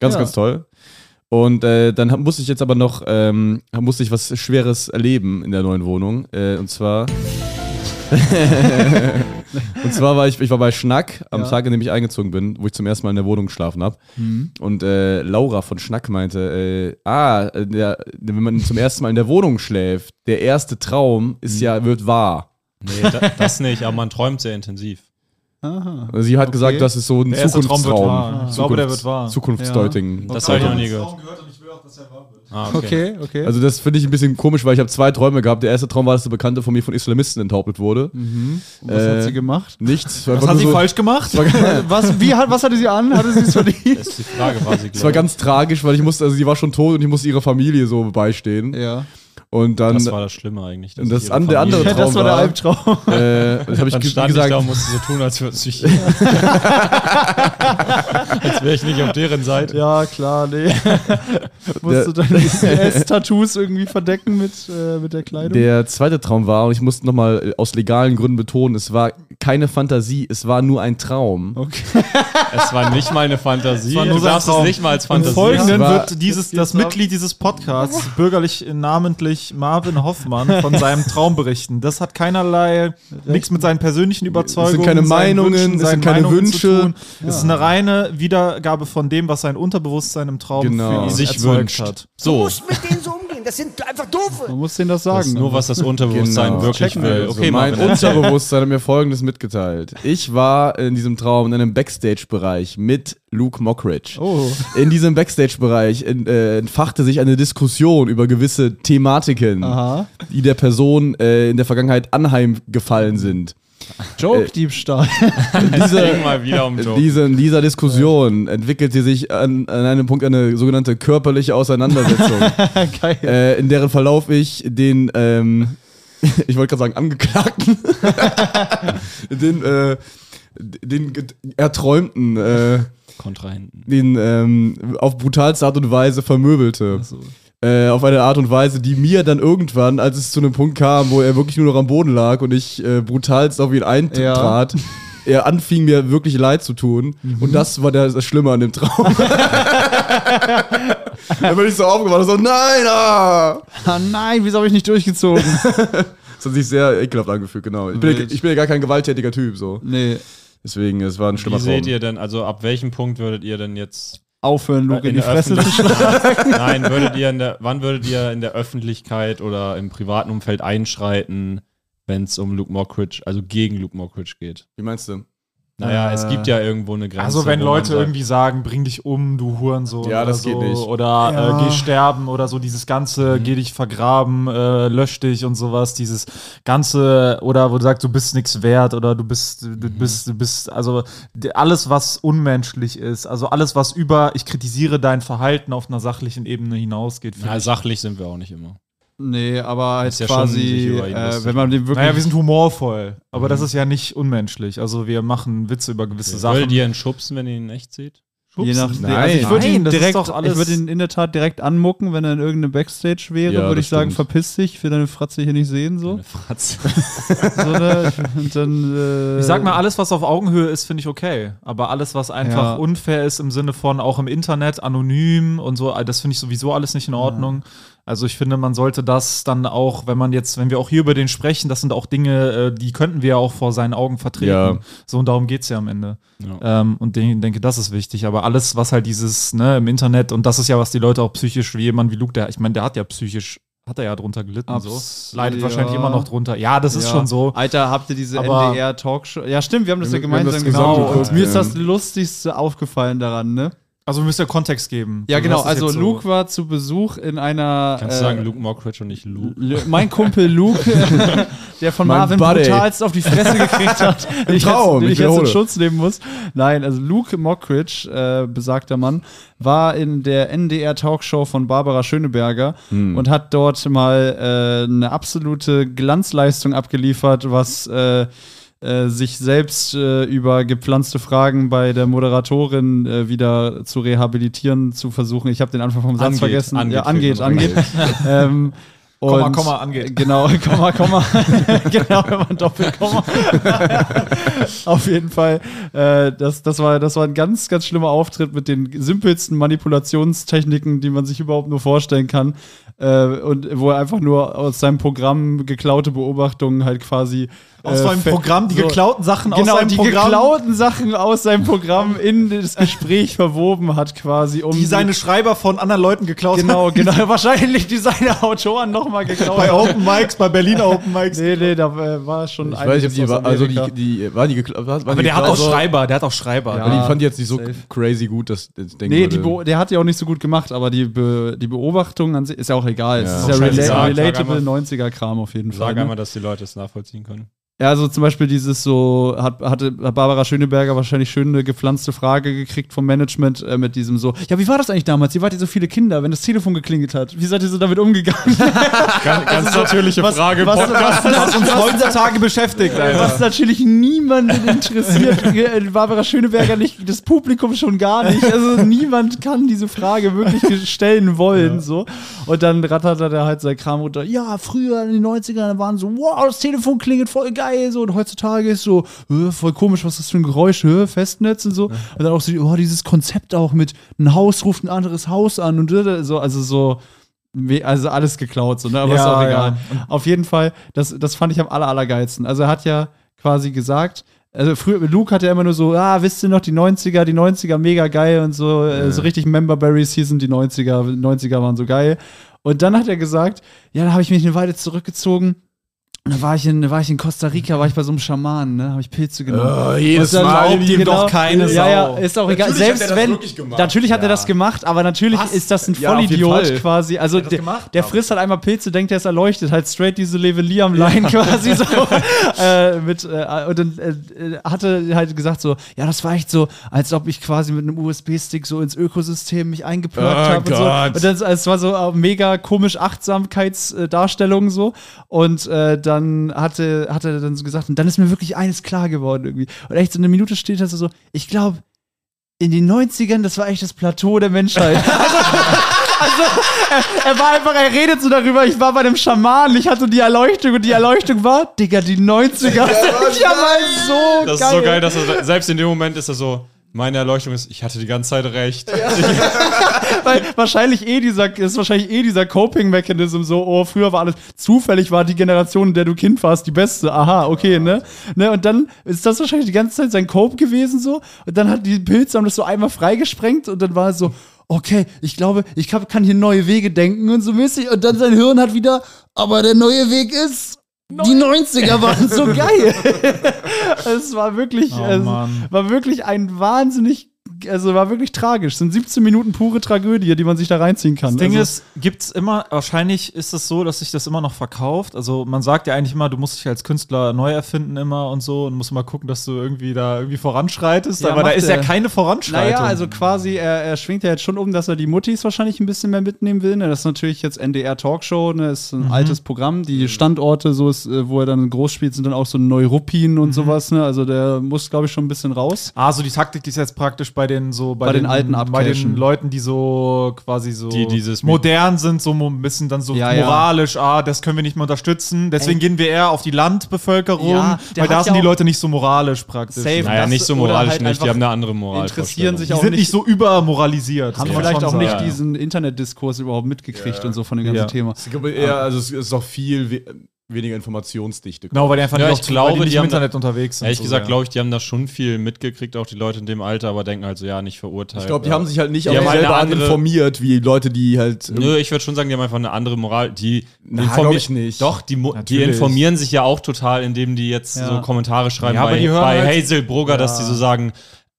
Ganz, Ja. ganz toll. Und äh, dann hab, musste ich jetzt aber noch, ähm, musste ich was Schweres erleben in der neuen Wohnung. Äh, und zwar. und zwar war ich, ich war bei Schnack am Ja. Tag, an dem ich eingezogen bin, wo ich zum ersten Mal in der Wohnung geschlafen habe. Mhm. Und äh, Laura von Schnack meinte, äh, ah, äh, der, wenn man zum ersten Mal in der Wohnung schläft, der erste Traum ist ja, wird wahr. Nee, da, das nicht, aber man träumt sehr intensiv. Aha. Also Sie hat Okay. gesagt, das ist so ein Der Zukunftstraum. Ich glaube, der wird wahr. Zukunftsdeuting. Das habe ich noch nie gehört. gehört und ich will auch, dass er wahr wird. Ah, Okay, okay. Also das finde ich ein bisschen komisch, weil ich habe zwei Träume gehabt. Der erste Traum war, dass eine Bekannte von mir von Islamisten enthauptet wurde. Und was äh, hat sie gemacht? Nichts. Was hat sie so, falsch gemacht? was, wie, was hatte sie an? Hatte sie es verdient? Das ist die Frage, war sie Es war ganz tragisch, weil ich musste, also sie war schon tot und ich musste ihrer Familie so beistehen. ja. Und dann, Das war das Schlimme eigentlich. Und das an- der andere Familie- Das war der Albtraum. äh, das habe ich Dann stand wie ich gesagt, da und musste so tun, als, würde ich, als wäre ich nicht auf deren Seite. Ja, klar, nee. Musst du deine S-Tattoos irgendwie verdecken mit, äh, mit der Kleidung? der zweite Traum war, und ich musste nochmal aus legalen Gründen betonen, es war keine Fantasie, es war nur ein Traum. okay. Es war nicht mal eine Fantasie. war nur du darfst es Traum. nicht mal als Im Fantasie Folgenden war- wird dieses, das Mitglied dieses Podcasts, bürgerlich namentlich Marvin Hoffmann, von seinem Traum berichten. Das hat keinerlei, nichts mit seinen persönlichen Überzeugungen, keine seinen Meinungen, es sind seinen keine Meinungen Wünsche. Zu tun. Es ist eine reine Wiedergabe von dem, was sein Unterbewusstsein im Traum Genau. für ihn sich erzeugt wünscht. hat. Du So, musst mit denen so. Das sind einfach Doofe. Man muss denen das das ist sagen. nur was das Unterbewusstsein Genau. wirklich Checken will. wir. Also Okay, mein. Unterbewusstsein hat mir folgendes mitgeteilt. Ich war in diesem Traum in einem Backstage-Bereich mit Luke Mockridge. Oh. In diesem Backstage-Bereich äh, entfachte sich eine Diskussion über gewisse Thematiken, Aha. die der Person äh, in der Vergangenheit anheimgefallen sind. Joke-Diebstahl. Wieder um Joke. dieser, in dieser Diskussion entwickelte sich an, an einem Punkt eine sogenannte körperliche Auseinandersetzung, Geil. äh, in deren Verlauf ich den, ähm, ich wollte gerade sagen, Angeklagten, den, äh, den Erträumten, äh, Kontrahenten. den ähm, auf brutalste Art und Weise vermöbelte. Äh, auf eine Art und Weise, die mir dann irgendwann, als es zu einem Punkt kam, wo er wirklich nur noch am Boden lag und ich äh, brutalst auf ihn eintrat, er anfing mir wirklich leid zu tun. Und das war der, das Schlimme an dem Traum. dann bin ich so aufgewacht und so, nein, ah! Ah, nein, wieso habe ich nicht durchgezogen? Das hat sich sehr ekelhaft angefühlt, genau. Ich bin, ja, ich bin ja gar kein gewalttätiger Typ, so. nee. Deswegen, es war ein Wie schlimmer seht Traum. ihr denn, also ab welchem Punkt würdet ihr denn jetzt Aufhören, Luke in in die Fresse zu schlagen. Nein, würdet ihr in der, wann würdet ihr in der Öffentlichkeit oder im privaten Umfeld einschreiten, wenn es um Luke Mockridge, also gegen Luke Mockridge geht? Wie meinst du? Naja, es Äh, gibt ja irgendwo eine Grenze. Also wenn Leute sagt, irgendwie sagen, bring dich um, du Hurensohn. Ja, oder das so, geht nicht. Oder Ja. äh, geh sterben oder so dieses ganze, geh dich vergraben, äh, lösch dich und sowas. Dieses ganze, oder wo du sagst, du bist nichts wert oder du bist, du bist, du bist, also alles, was unmenschlich ist, also alles, was über, ich kritisiere dein Verhalten auf einer sachlichen Ebene hinausgeht. Na, ich- sachlich sind wir auch nicht immer. Nee, aber halt ja quasi, äh, wenn man dem wirklich. Naja, wir sind humorvoll, aber das ist ja nicht unmenschlich. Also wir machen Witze über gewisse Sachen. Würdet ihr ihn schubsen, wenn ihr ihn echt seht? Je nach, Nein. also ich würde Nein, ihn das ist direkt, doch alles- ich würde ihn in der Tat direkt anmucken, wenn er in irgendeinem Backstage wäre, Ja, würde ich sagen, stimmt. verpiss dich, ich will deine Fratze hier nicht sehen, so. Eine Fratze. so ne? Und dann, äh, Ich sag mal, alles, was auf Augenhöhe ist, finde ich okay. Aber alles, was einfach Ja. unfair ist im Sinne von auch im Internet, anonym und so, das finde ich sowieso alles nicht in Ordnung. Also ich finde, man sollte das dann auch, wenn man jetzt, wenn wir auch hier über den sprechen, das sind auch Dinge, äh, die könnten wir ja auch vor seinen Augen vertreten. Ja. So, und darum geht's ja am Ende. Ja. Ähm, und ich denke, das ist wichtig. Aber alles, was halt dieses, ne, im Internet, und das ist ja, was die Leute auch psychisch, wie jemand wie Luke, der, ich meine, der hat ja psychisch, hat er ja drunter gelitten, Abs- so. Leidet ja. wahrscheinlich immer noch drunter. Ja, das ist Ja. schon so. Alter, habt ihr diese Aber- NDR-Talkshow? Ja, stimmt, wir haben das Wir- ja gemeinsam zusammen Und mir ist ja. das Lustigste aufgefallen daran, ne? Also wir müssen ja Kontext geben. Ja, Du genau. Also so- Luke war zu Besuch in einer. Kannst du äh, sagen Luke Mockridge und nicht Luke? L- Mein Kumpel Luke, der von Mein Marvin Buddy. brutalst auf die Fresse gekriegt hat, den ich, Traum, jetzt, den ich jetzt in. Schutz nehmen muss. Nein, also Luke Mockridge, äh, besagter Mann, war in der NDR-Talkshow von Barbara Schöneberger und hat dort mal äh, eine absolute Glanzleistung abgeliefert, was äh, sich selbst äh, über gepflanzte Fragen bei der Moderatorin äh, wieder zu rehabilitieren, zu versuchen. Ich habe den Anfang vom Satz Angeht, vergessen. angeht, ja, angeht, angeht. ähm, Komma, und- Komma, angeht. Genau, Komma, Komma. genau, wenn man Doppelkomma. Auf jeden Fall. Äh, das, das, war, das war ein ganz, ganz schlimmer Auftritt mit den simpelsten Manipulationstechniken, die man sich überhaupt nur vorstellen kann. Äh, und wo er einfach nur aus seinem Programm geklaute Beobachtungen halt quasi Aus äh, seinem fe- Programm, die so- geklauten Sachen aus Genau, seinem die Programm, geklauten Sachen aus seinem Programm in das Gespräch verwoben hat, quasi, um die seine Schreiber von anderen Leuten geklaut Genau, haben. genau. Wahrscheinlich die seine Autoren nochmal geklaut. Bei. Open Mics, bei Berliner Open Mics. Nee, nee, da äh, war schon Ich weiß nicht, ob die, aus war, also die, die, waren die geklaut? Waren Aber die der hat auch Schreiber, der hat auch Schreiber. Ja. Aber die fand ich jetzt nicht so safe. crazy gut, dass ich denken Nee, würde. die der hat ja auch nicht so gut gemacht, aber die, Be die Beobachtung an sich ist ja auch egal. Es Ja. ist Auch ja rela relatable Sag 90er-Kram auf jeden Fall. Sag Ne? einmal, dass die Leute es nachvollziehen können. Ja, also zum Beispiel dieses so, hat, hatte Barbara Schöneberger wahrscheinlich schön eine gepflanzte Frage gekriegt vom Management äh, mit diesem so, ja, wie war das eigentlich damals? Ihr wart ja so viele Kinder, wenn das Telefon geklingelt hat. Wie seid ihr so damit umgegangen? Ganz, ganz natürliche was, Frage. was, was, was uns heutzutage beschäftigt, Alter. was natürlich niemanden interessiert, äh, Barbara Schöneberger nicht, das Publikum schon gar nicht. Also niemand kann diese Frage wirklich stellen wollen. So. Und dann rattert er halt sein Kram runter. Ja, früher in den 90ern waren so, wow, das Telefon klingelt voll geil. So. Und heutzutage ist so, äh, voll komisch, was ist das für ein Geräusch, äh, Festnetz und so. Und dann auch so, oh, dieses Konzept auch mit ein Haus ruft ein anderes Haus an und äh, so, also so. Also alles geklaut, so, ne? Aber ist Ja, auch egal. ja. Auf jeden Fall, das, das fand ich am aller, allergeilsten. Also er hat ja quasi gesagt, also früher, Luke hat ja immer nur so, ah, wisst ihr noch, die 90er, die 90er mega geil und so, äh, so richtig Memberberries hießen die 90er, 90er waren so geil. Und dann hat er gesagt, ja, dann habe ich mich eine Weile zurückgezogen. Und da war ich in, da war ich in Costa Rica, war ich bei so einem Schamanen, ne? Habe ich Pilze genommen. Oh, jedes Mal. glaubt ihm doch keine Sau. Ja, ja, ist auch egal. Natürlich Selbst hat er das wenn. wirklich gemacht. Natürlich hat er Ja. das gemacht, aber natürlich Was? ist das ein Ja, Vollidiot quasi. Also das der, gemacht? der frisst halt einmal Pilze, denkt, er ist erleuchtet, halt straight diese Levelie am Line quasi so. äh, mit, äh, und dann äh, hatte halt gesagt so, ja, das war echt so, als ob ich quasi mit einem USB-Stick so ins Ökosystem mich eingeplagt Oh habe und so. Und dann, es war so äh, mega komisch Achtsamkeitsdarstellung so. Und äh, dann hatte, hatte er dann so gesagt, und dann ist mir wirklich eines klar geworden irgendwie. Und echt so eine Minute steht er so, ich glaube, in den 90ern, das war echt das Plateau der Menschheit. Also, er, er war einfach, er redet so darüber, ich war bei dem Schaman, ich hatte die Erleuchtung und die Erleuchtung war, Digga, die 90er. Ja, war so Das geil. ist so geil, dass er selbst in dem Moment ist er so, meine Erleuchtung ist, ich hatte die ganze Zeit recht. Weil wahrscheinlich eh dieser, ist wahrscheinlich eh dieser Coping-Mechanism so, oh, früher war alles, zufällig war die Generation, in der du Kind warst, die beste. Aha, okay, ne? ne? Und dann ist das wahrscheinlich die ganze Zeit sein Cope gewesen so. Und dann hat die Pilze haben das so einmal freigesprengt und dann war es so, okay, ich glaube, ich kann, kann hier neue Wege denken und so mäßig. Und dann sein Hirn hat wieder, aber der neue Weg ist. Die 90er waren so geil. es war wirklich, Oh, es war wirklich ein wahnsinnig, also war wirklich tragisch. Es sind 17 Minuten pure Tragödie, die man sich da reinziehen kann. Das Ding also, ist, gibt's immer, wahrscheinlich ist es so, dass sich das immer noch verkauft. Also man sagt ja eigentlich immer, du musst dich als Künstler neu erfinden immer und so und musst mal gucken, dass du irgendwie da irgendwie voranschreitest. Ja, aber da ist ja er. keine Voranschreitung. Naja, also quasi, er, er schwingt ja jetzt schon um, dass er die Muttis wahrscheinlich ein bisschen mehr mitnehmen will. Ne? Das ist natürlich jetzt NDR Talkshow, ne? Das ist ein altes Programm. Die Standorte, so ist, äh, wo er dann groß spielt, sind dann auch so Neuruppin und sowas, ne? Also der muss, glaube ich, schon ein bisschen raus. Ah, so die Taktik, die ist jetzt praktisch bei den so Bei den alten bei abcashen. den Leuten, die so quasi so Die dieses- modern sind, so ein bisschen dann so Ja, ja. moralisch, ah, das können wir nicht mehr unterstützen. Deswegen gehen wir eher auf die Landbevölkerung, Ja, weil da sind ja die Leute nicht so moralisch praktisch. Safe. Naja, nicht so moralisch halt nicht, die haben eine andere Moral. interessieren sich Die auch sind nicht, so übermoralisiert. haben vielleicht auch sagen. nicht Ja. diesen Internetdiskurs überhaupt mitgekriegt und so von dem ganzen Ja. Thema. Ich glaube eher, also es ist auch viel weniger Informationsdichte. Genau, weil die einfach Ja, nicht, ich glaube, weil die nicht die im Internet unterwegs sind. Ehrlich so, gesagt, ja. glaube ich, die haben da schon viel mitgekriegt, auch die Leute in dem Alter, aber denken halt so, ja, nicht verurteilt. Ich glaube, die ja. haben sich halt nicht Die auch halt selber andere- informiert, wie Leute, die halt. Nö, ich würde schon sagen, die haben einfach eine andere Moral. Die Na, informi- glaub ich nicht. Doch, die, die informieren sich ja auch total, indem die jetzt Ja. so Kommentare schreiben Ja, aber bei, die hören bei halt- Hazel Brugger, dass die so sagen,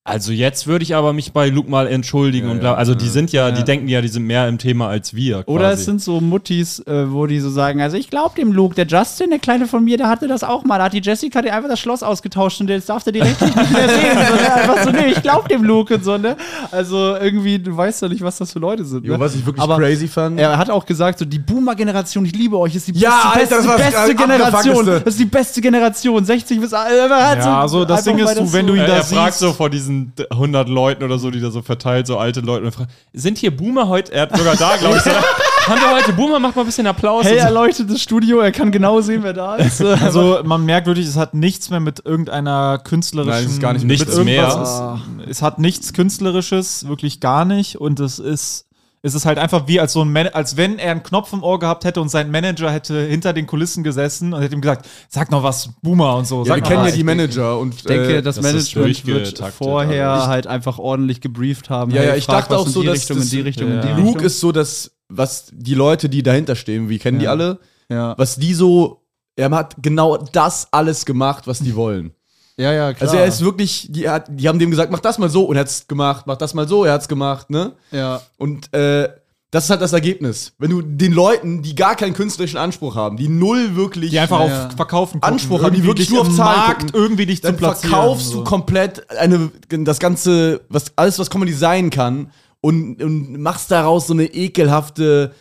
also jetzt würde ich aber mich bei Luke mal entschuldigen Ja, und bla. ja, Also die sind ja, Ja. die denken ja, die sind mehr im Thema als wir. Oder quasi. es sind so Muttis, äh, wo die so sagen, also ich glaube dem Luke, der Justin, der Kleine von mir, der hatte das auch mal. Da hat die Jessica dir einfach das Schloss ausgetauscht und jetzt darf der die rechtlich nicht mehr sehen. So, ne? Einfach so, nee, ich glaube dem Luke und so, ne? Also irgendwie, du weißt ja nicht, was das für Leute sind. Jo, Ne? was ich wirklich Aber crazy fand. Er hat auch gesagt, so die Boomer-Generation, ich liebe euch, ist die Ja, beste, Alter, beste, das beste Generation. Das ist die beste Generation, 60 bis. Äh, er hat Ja, so, das Ding ist, du, das wenn so- du ihn er, da er fragt so vor diesen 100 Leuten oder so, die da so verteilt, so alte Leute, und fragt, sind hier Boomer heute? Er hat sogar da, glaube ich, so, haben wir heute Boomer? Macht mal ein bisschen Applaus. Hell erleuchtetes Studio, er kann genau sehen, wer da ist. Also man merkt wirklich, es hat nichts mehr mit irgendeiner künstlerischen. Nein, es ist gar nicht mit nichts irgendwas mehr. Ist, es hat nichts Künstlerisches, wirklich gar nicht. Und es ist Es ist halt einfach wie als so ein Man als wenn er einen Knopf im Ohr gehabt hätte und sein Manager hätte hinter den Kulissen gesessen und hätte ihm gesagt, sag noch was, Boomer und so. Ja, Sag wir kennen ja die Manager und Ich denke, äh, das, das Management wird vorher ich- halt einfach ordentlich gebrieft haben. Ja, ja, ich frag dachte auch so, die dass Richtung, das- in die Richtung, in die Ja. Richtung. Luke ist so das, was die Leute, die dahinter stehen, wie kennen die Ja. alle, ja. was die so, er hat genau das alles gemacht, was die wollen. Ja, ja, klar. Also er ist wirklich, die, hat, die haben dem gesagt, mach das mal so und er hat's gemacht, mach das mal so, er hat's gemacht, ne? ja. Und äh, das ist halt das Ergebnis. Wenn du den Leuten, die gar keinen künstlerischen Anspruch haben, die null wirklich die einfach Ja, auf. Verkaufen gucken, Anspruch haben, die wirklich nur auf Zahlen Markt gucken, irgendwie dich zu dann platzieren. verkaufst so. du komplett eine, das ganze, was, alles, was Comedy sein kann und, und machst daraus so eine ekelhafte,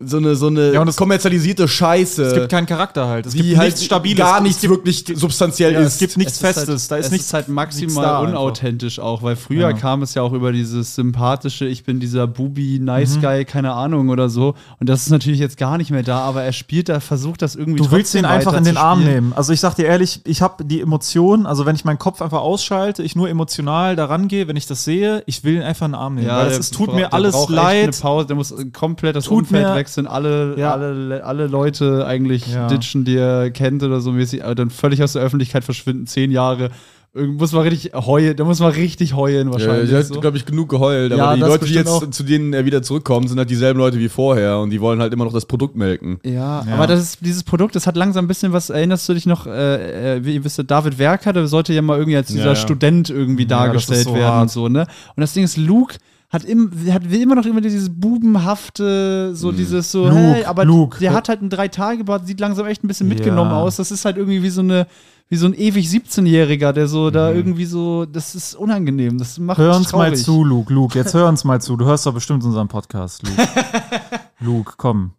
so eine, so eine Ja, und kommerzialisierte Scheiße. Es gibt keinen Charakter halt. Es gibt halt nichts Stabiles. gar Es nichts gibt- wirklich substanziell Ja, ist. es gibt nichts Es ist Festes. halt, da ist es nichts ist halt nichts maximal da einfach. unauthentisch auch, weil früher Ja. kam es ja auch über dieses sympathische, ich bin dieser Bubi, Mhm. Nice Guy, keine Ahnung oder so. Und das ist natürlich jetzt gar nicht mehr da, aber er spielt da, versucht das irgendwie Du willst ihn einfach in den Arm nehmen. Also ich sag dir ehrlich, ich habe die Emotionen, also wenn ich meinen Kopf einfach ausschalte, ich nur emotional daran gehe, wenn ich das sehe, ich will ihn einfach in den Arm nehmen. weil der es tut mir alles leid. Eine Pause, der muss komplett das Tut Umfeld mir- wechseln, alle, Ja. alle, alle Leute eigentlich Ja. ditchen, die er kennt oder so mäßig, aber dann völlig aus der Öffentlichkeit verschwinden, zehn Jahre. Muss man richtig heulen, da muss man richtig heulen Ja, wahrscheinlich. der hat, so. glaube ich, genug geheult. Aber Ja, die Leute, die jetzt auch. zu denen er wieder zurückkommt, sind halt dieselben Leute wie vorher und die wollen halt immer noch das Produkt melken. Ja, Ja. aber das ist, dieses Produkt, das hat langsam ein bisschen was, erinnerst du dich noch, äh, äh, wie ihr wisst, David Werker, der sollte ja mal irgendwie als Ja, dieser ja. Student irgendwie Ja, dargestellt so werden hart. und so, ne? Und das Ding ist, Luke hat, im, hat immer noch immer dieses bubenhafte, so dieses so, Luke, hey, aber Luke. der hat halt einen Drei-Tage-Bart, sieht langsam echt ein bisschen mitgenommen Ja. aus. Das ist halt irgendwie wie so eine, wie so ein ewig 17-Jähriger, der so da Mhm. irgendwie so, das ist unangenehm, das macht Hör uns mal zu, Luke. Luke, jetzt hör uns mal zu. Du hörst doch bestimmt unseren Podcast, Luke. Luke, komm.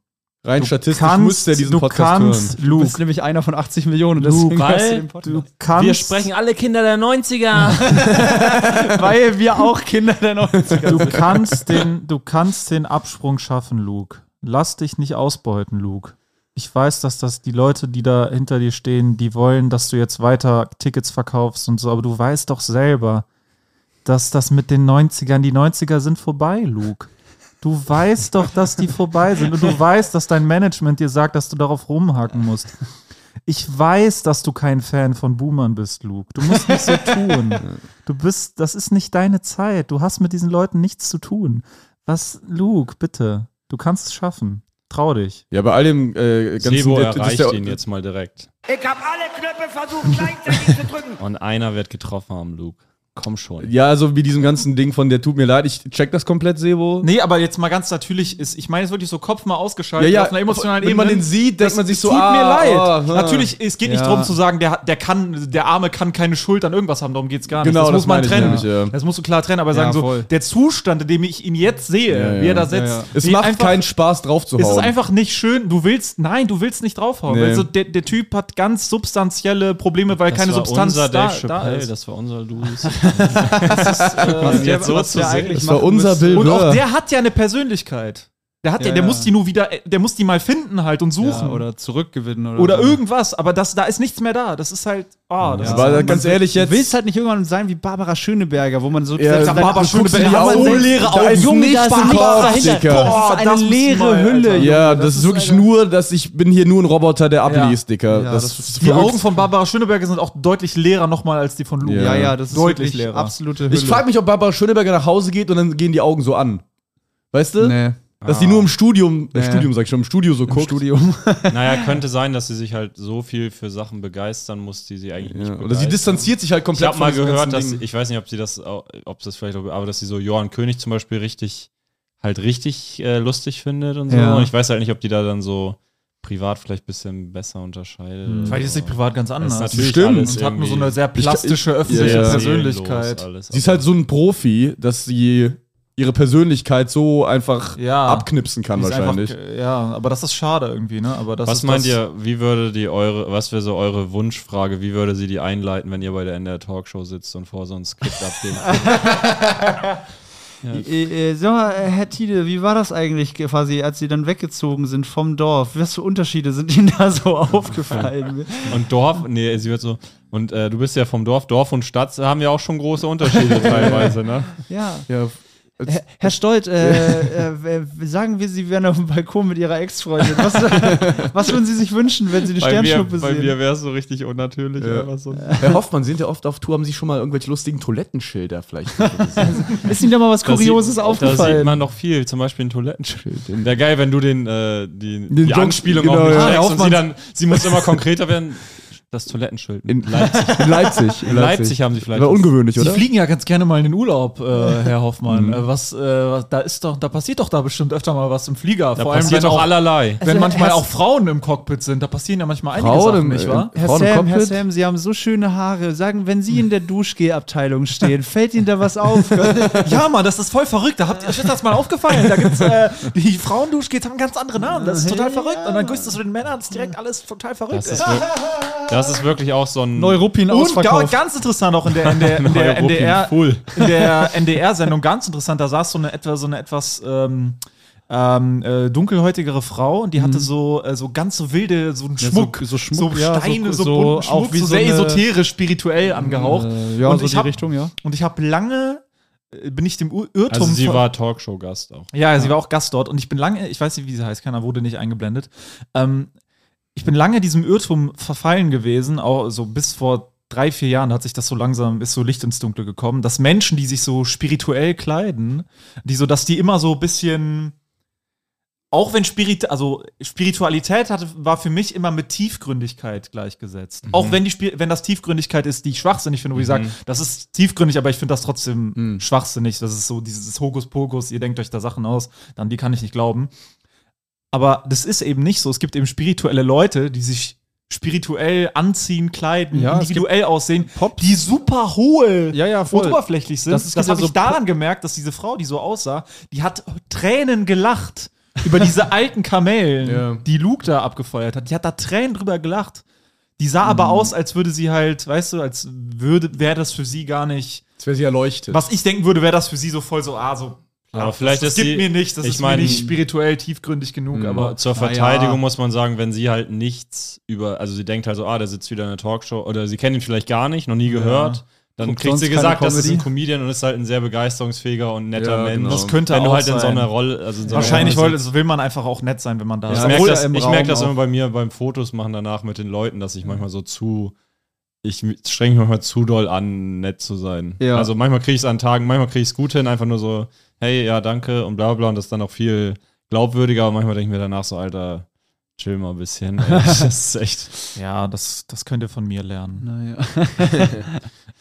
Rein Du statistisch kannst, muss der diesen du Podcast kannst, Du Luke, bist nämlich einer von 80 Millionen, deswegen Luke, hörst du den Podcast. du kannst. Wir sprechen alle Kinder der 90er. weil wir auch Kinder der 90er Du sind. kannst den, du kannst den Absprung schaffen, Luke. Lass dich nicht ausbeuten, Luke. Ich weiß, dass das die Leute, die da hinter dir stehen, die wollen, dass du jetzt weiter Tickets verkaufst und so, aber du weißt doch selber, dass das mit den 90ern, die 90er sind vorbei, Luke. Du weißt doch, dass die vorbei sind und du weißt, dass dein Management dir sagt, dass du darauf rumhaken musst. Ich weiß, dass du kein Fan von Boomern bist, Luke. Du musst nicht so tun. Du bist, das ist nicht deine Zeit. Du hast mit diesen Leuten nichts zu tun. Was, Luke, bitte. Du kannst es schaffen. Trau dich. Ja, bei all dem äh, ganzen Sebo erreicht der- ihn jetzt mal direkt. Ich habe alle Knöpfe versucht gleichzeitig zu drücken. Und einer wird getroffen haben, Luke. Komm schon. Ja, also wie diesem ganzen Ding von der tut mir leid, ich check das komplett, Sebo. Nee, aber jetzt mal ganz natürlich ist, ich meine, es wirklich so Kopf mal ausgeschaltet Ja, ja, auf einer emotionalen wenn Ebene. man den sieht, denkt man sich so, tut ah, mir leid. ah. Natürlich, es geht nicht Ja. darum zu sagen, der, hat- der kann, der Arme kann keine Schuld an irgendwas haben, darum geht's gar nicht. Genau, das das muss man trennen. nämlich, ja. Das musst du klar trennen, aber Ja, sagen so, voll. der Zustand, in dem ich ihn jetzt sehe, Ja, ja. wie er da sitzt. Ja, ja. Es macht einfach- keinen Spaß drauf zu Es ist einfach nicht schön. Du willst, nein, du willst nicht draufhauen. Nee. Also der, der Typ hat ganz substanzielle Probleme, weil keine war Substanz unser da, Dave da ist. das war unser Louis. was jetzt so zu sehen. das war unser Bild. Und auch der hat ja eine Persönlichkeit. Der hat ja, Ja, der ja. muss die nur wieder, der muss die mal finden halt und suchen. Ja, oder zurückgewinnen oder, oder so. irgendwas, aber das, da ist nichts mehr da. Das ist halt, ah, das Ja. ist Aber halt, ganz ehrlich Du jetzt. willst halt nicht irgendwann sein wie Barbara Schöneberger, wo man so Ja, Barbara du Schöneberger, dir hat die so Augen- leere ist Augen. nichts da ist nichts dahinter. Boah, das eine musst du leere mal, Hülle. Alter. Ja, Junge, das, ist wirklich nur, dass ich bin hier nur ein Roboter, der abliest, Dicker. Ja, das, das ist Die verrückt. Augen von Barbara Schöneberger sind auch deutlich leerer nochmal als die von Lou. Ja. Ja, das ist Deutlich wirklich leerer. absolute Hülle. Ich frage mich, ob Barbara Schöneberger nach Hause geht und dann gehen die Augen so an. Weißt du? Nee. Dass die nur im Studium, äh, Nee. Studium sag ich schon, im Studio so guckt. Studium. naja, könnte sein, dass sie sich halt so viel für Sachen begeistern muss, die sie eigentlich nicht Ja. Oder sie begeistern. distanziert sich halt Ich komplett habe mal gehört, dass Ding. ich weiß nicht, ob sie das, ob das vielleicht, auch- aber dass sie so Johann König zum Beispiel richtig, halt richtig äh, lustig findet und so. Ja. Und ich weiß halt nicht, ob die da dann so privat vielleicht ein bisschen besser unterscheidet. oder Vielleicht ist sie privat ganz anders. natürlich Stimmt. und hat nur so eine sehr plastische, Ich- öffentliche ja, ja. Persönlichkeit. alles, Sie ist halt so ein Profi, dass sie ihre Persönlichkeit so einfach Ja. abknipsen kann wahrscheinlich. Einfach, ja, aber das ist schade irgendwie, ne? Aber das Was ist meint das, ihr, wie würde die eure, was wäre so eure Wunschfrage, wie würde sie die einleiten, wenn ihr bei der NDR Talkshow sitzt und vor so ein Skript abgebt? Äh, äh, Sag mal, äh, Herr Tiede, wie war das eigentlich quasi, als Sie dann weggezogen sind vom Dorf? Was für Unterschiede sind Ihnen da so aufgefallen? Und Dorf, nee, sie wird so, und äh, du bist ja vom Dorf, Dorf und Stadt haben ja auch schon große Unterschiede teilweise, ne? ja. Ja, Herr, Herr Stolt, äh, äh, äh, sagen wir, Sie wären auf dem Balkon mit Ihrer Ex-Freundin. Was, was würden Sie sich wünschen, wenn Sie eine Bei mir, Sternschnuppe bei sehen? mir wäre es so richtig unnatürlich. Ja. einfach so. Herr Hoffmann, sind ja oft auf Tour, haben Sie schon mal irgendwelche lustigen Toilettenschilder vielleicht gesehen? Ist Ihnen da mal was Da Kurioses sieht, aufgefallen? Da sieht man noch viel, zum Beispiel ein Toilettenschild. Wäre geil, wenn du den, äh, die, die Joke- Anspielung genau, auch nicht ja. und sie dann, sie muss immer konkreter werden. Das Toilettenschild. In Leipzig. In Leipzig. In Leipzig haben sie vielleicht War ungewöhnlich, Sie oder? fliegen ja ganz gerne mal in den Urlaub, äh, Herr Hoffmann. Mhm. Äh, was, äh, da ist doch, da passiert doch da bestimmt öfter mal was im Flieger. Da Vor allem, passiert wenn auch allerlei. wenn Also, manchmal Herr- auch Frauen im Cockpit sind, da passieren ja manchmal einige Frauen Sachen, im- nicht wahr? Herr Frauen Sam, Herr? Sam, Sie haben so schöne Haare. Sagen, wenn Sie in der Duschgeh-Abteilung stehen, fällt Ihnen da was auf? Ja, Mann, das ist voll verrückt. Da habt ihr, ist das mal aufgefallen. Da gibt's, äh, die Frauenduschgels haben ganz andere Namen. Das ist total verrückt. Und dann grüßt du den Männern, das ist direkt alles total verrückt. Das ist, das ist wirklich auch so ein. Neuruppin Und ausverkauft. ganz interessant auch in der, in der, in der NDR, in der NDR-Sendung, ganz interessant, da saß so eine etwa so eine etwas ähm, ähm, äh, dunkelhäutigere Frau und die hatte so, äh, so ganz so wilde, so einen Ja, so- Schmuck, so Schmuck, so ja, so- Steine, so, so bunten auch Schmuck, wie so so sehr eine- esoterisch, spirituell angehaucht. Äh, ja, und so ich die hab, Richtung, ja. Und ich habe lange, äh, bin ich dem Irrtum Also sie war Talkshow-Gast auch. ja, sie war auch Gast dort und ich bin lange, ich weiß nicht, wie sie heißt, keiner wurde nicht eingeblendet. Ähm, ich bin lange diesem Irrtum verfallen gewesen, auch so bis vor drei, vier Jahren hat sich das so langsam, ist so Licht ins Dunkle gekommen, dass Menschen, die sich so spirituell kleiden, die so, dass die immer so ein bisschen, auch wenn Spirit, also Spiritualität hatte, war für mich immer mit Tiefgründigkeit gleichgesetzt. Auch wenn die wenn das Tiefgründigkeit ist, die ich schwachsinnig finde, wo ich sage, das ist tiefgründig, aber ich finde das trotzdem schwachsinnig. Das ist so dieses Hokuspokus, ihr denkt euch da Sachen aus, dann die kann ich nicht glauben. Aber das ist eben nicht so. Es gibt eben spirituelle Leute, die sich spirituell anziehen, kleiden, Ja, individuell aussehen, die super hohl Ja, ja, und oberflächlich sind. Das Das, ja habe so ich daran gemerkt, dass diese Frau, die so aussah, die hat Tränen gelacht über diese alten Kamellen, die Luke da abgefeuert hat. Die hat da Tränen drüber gelacht. Die sah aber aus, als würde sie halt, weißt du, als würde, wäre das für sie gar nicht. Jetzt wäre sie erleuchtet. Was ich denken würde, wäre das für sie so voll so, ah, so. Aber vielleicht das, ist das gibt sie- mir nicht, das ich ist mein- mir nicht spirituell tiefgründig genug, aber Aber zur. Verteidigung muss man sagen, wenn sie halt nichts über, also sie denkt halt so, ah, der sitzt wieder in der Talkshow oder sie kennt ihn vielleicht gar nicht, noch nie gehört. Dann Guckt kriegt sie gesagt, das ist ein? Comedian und ist halt ein sehr begeisterungsfähiger und netter Ja, Mensch. genau. Das könnte wenn du auch halt in so sein. einer Rolle, also in so einer Wahrscheinlich Rolle also will man einfach auch nett sein, wenn man da Ich ist. merke Obwohl das, ich merk das immer bei mir beim Fotos machen danach mit den Leuten, dass ich manchmal so zu, ich strenge mich manchmal zu doll an, nett zu sein. Ja. Also manchmal kriege ich es an Tagen, manchmal kriege ich es gut hin, einfach nur so, hey, ja, danke und bla bla und das ist dann auch viel glaubwürdiger, aber manchmal denke ich mir danach so, Alter, chill mal ein bisschen. Das ist echt. Ja, das, das könnt ihr von mir lernen. Naja.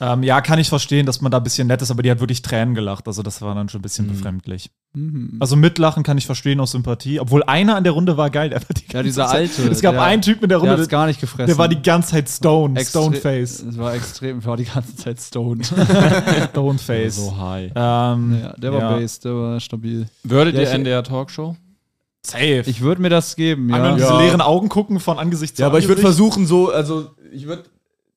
Ähm, ja, kann ich verstehen, dass man da ein bisschen nett ist, aber die hat wirklich Tränen gelacht. Also das war dann schon ein bisschen befremdlich. Mhm. Also mitlachen kann ich verstehen aus Sympathie. Obwohl einer in der Runde war geil. Der war die Ja, dieser Zeit- alte. Es gab der, einen Typ in der der Runde, hat's gar nicht gefressen. der war die ganze Zeit Stone. Extre- Stoneface. Es war extrem, war die ganze Zeit stoned. Stoneface. So high. Ähm, ja, der war ja. based, der war stabil. Würdet Ja, ihr NDR Talkshow? Safe. Ich würde mir das geben, Einmal ja. in diese Ja. leeren Augen gucken von Angesicht zu Ja, aber ich würde versuchen, so, also ich würde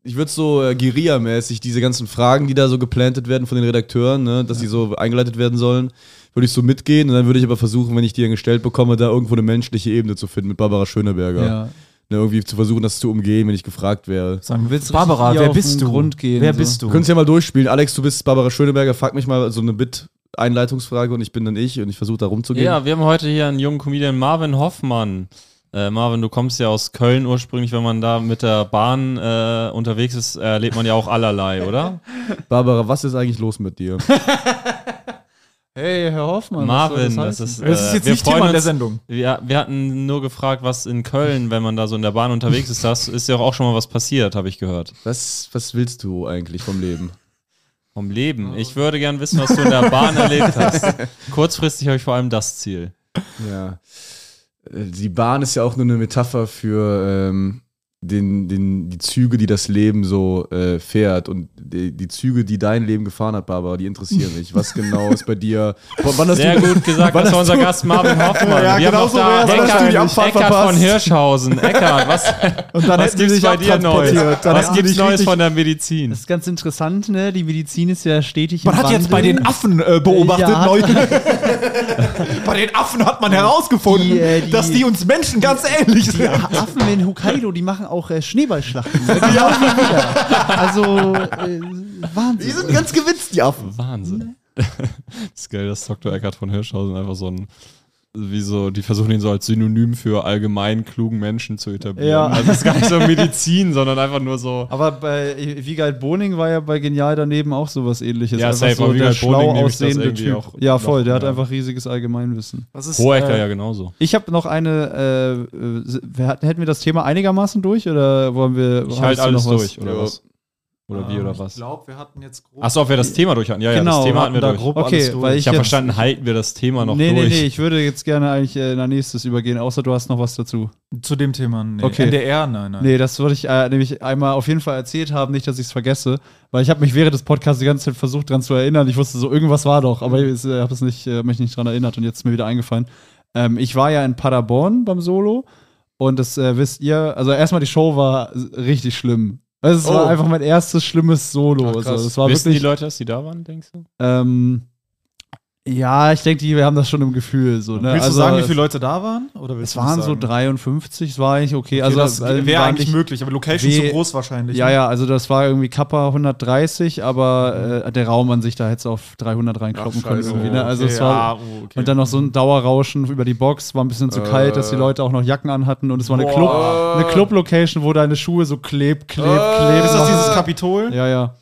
ich würde so äh, Guerilla-mäßig diese ganzen Fragen, die da so geplantet werden von den Redakteuren, ne, dass die so eingeleitet werden sollen, würde ich so mitgehen und dann würde ich aber versuchen, wenn ich die dann gestellt bekomme, da irgendwo eine menschliche Ebene zu finden mit Barbara Schöneberger. ja. Ne, irgendwie zu versuchen, das zu umgehen, wenn ich gefragt wäre. Sagen, Willst du Barbara, wer auf bist den du? Grund gehen, wer so. bist du? Können es ja mal durchspielen. Alex, du bist Barbara Schöneberger, frag mich mal so eine Bit-Einleitungsfrage und ich bin dann ich und ich versuche da rumzugehen. Ja, wir haben heute hier einen jungen Comedian, Marvin Hoffmann. Äh, Marvin, du kommst ja aus Köln ursprünglich. Wenn man da mit der Bahn äh, unterwegs ist, erlebt man ja auch allerlei, oder? Barbara, was ist eigentlich los mit dir? Hey, Herr Hoffmann. Marvin, was das soll ist. Das ist äh, jetzt wir nicht freuen Thema in der uns- Sendung. Wir, wir hatten nur gefragt, was in Köln, wenn man da so in der Bahn unterwegs ist, das ist ja auch schon mal was passiert, habe ich gehört. Was, was willst du eigentlich vom Leben? Vom Leben. Ich würde gern wissen, was du in der Bahn erlebt hast. Kurzfristig habe ich vor allem das Ziel. Ja. Äh, Die Bahn ist ja auch nur eine Metapher für ähm, den, den, die Züge, die das Leben so äh, fährt. Und die, die Züge, die dein Leben gefahren hat, Barbara, die interessieren mich. Was genau ist bei dir? Wann hast Sehr du, gut gesagt, wann das war unser Gast Marvin Hoffmann. Ja, Wir genau haben so da Eckart, Eckart von? Hirschhausen. Eckart, was, Und dann was gibt's sich bei dir Neues? Was gibt's Neues richtig- von der Medizin? Das ist ganz interessant, ne? Die Medizin ist ja stetig Man im hat jetzt bei Wandel. den Affen äh, beobachtet, Ja. bei den Affen hat man herausgefunden, Die, äh, die- dass die uns Menschen ganz ähnlich sind. Die Affen in Hokkaido, die machen auch äh, Schneeballschlachten. Ne? Wir. Also, äh, Die Wahnsinn. sind ganz gewitzt, die Affen. Wahnsinn. das ist geil, dass Dr. Eckhard von Hirschhausen einfach so ein wie so, die versuchen ihn so als Synonym für allgemein klugen Menschen zu etablieren. Ja. Also es ist gar nicht so Medizin, sondern einfach nur so. Aber bei Wiegald Boning war ja bei Genial daneben auch sowas ähnliches. Ja, safe, so der Wiegald schlau aussehende Typ. auch Ja, voll, noch, der hat ja. einfach riesiges Allgemeinwissen. Was ist, Hohecker äh, ja genauso. Ich habe noch eine, äh, äh, wir hatten- hätten wir das Thema einigermaßen durch oder wollen wir. Ich halte alles noch was? durch, oder Ja. was? Oder wie, ähm, oder Ich was? glaube, wir hatten jetzt grob. Achso, ob wir das Thema durch hatten. Ja, ja, Genau, das Thema hatten wir da durch. grob Okay, alles durch. weil Ich ich habe verstanden, halten wir das Thema noch nee, durch. nee, nee, ich würde jetzt gerne eigentlich äh, nach nächstes übergehen, außer du hast noch was dazu. Zu dem Thema, nee. Okay. NDR, nein, nein. Nee, das würde ich äh, nämlich einmal auf jeden Fall erzählt haben, nicht, dass ich es vergesse, weil ich habe mich während des Podcasts die ganze Zeit versucht, dran zu erinnern. Ich wusste so, irgendwas war doch, aber ich äh, habe es nicht, äh, mich nicht dran erinnert und jetzt ist mir wieder eingefallen. Ähm, ich war ja in Paderborn beim Solo und das äh, wisst ihr, also erstmal die Show war richtig schlimm. Also es war Oh. einfach mein erstes schlimmes Solo. Ach, Also, das war Wissen die wirklich. Leute, dass die da waren, denkst du? Ähm, ja, ich denke, die wir haben das schon im Gefühl. So, ne? Willst also, du sagen, wie viele Leute da waren? Oder Es waren so sagen? 53, es war eigentlich okay. Okay, also das äh, wäre eigentlich möglich, aber Location Wie- zu groß wahrscheinlich. Ja, ne? ja, also das war irgendwie Kappa 130, aber äh, der Raum an sich, da hätte es auf 300 reinkloppen können. Irgendwie, ne? Also Okay, es war, ja, oh, okay. Und dann noch so ein Dauerrauschen über die Box, war ein bisschen zu Äh. kalt, dass die Leute auch noch Jacken anhatten und es war eine Boah. Club, eine Club-Location, wo deine Schuhe so kleb, kleb, Äh. kleb. Ist das dieses Kapitol? Ja, ja.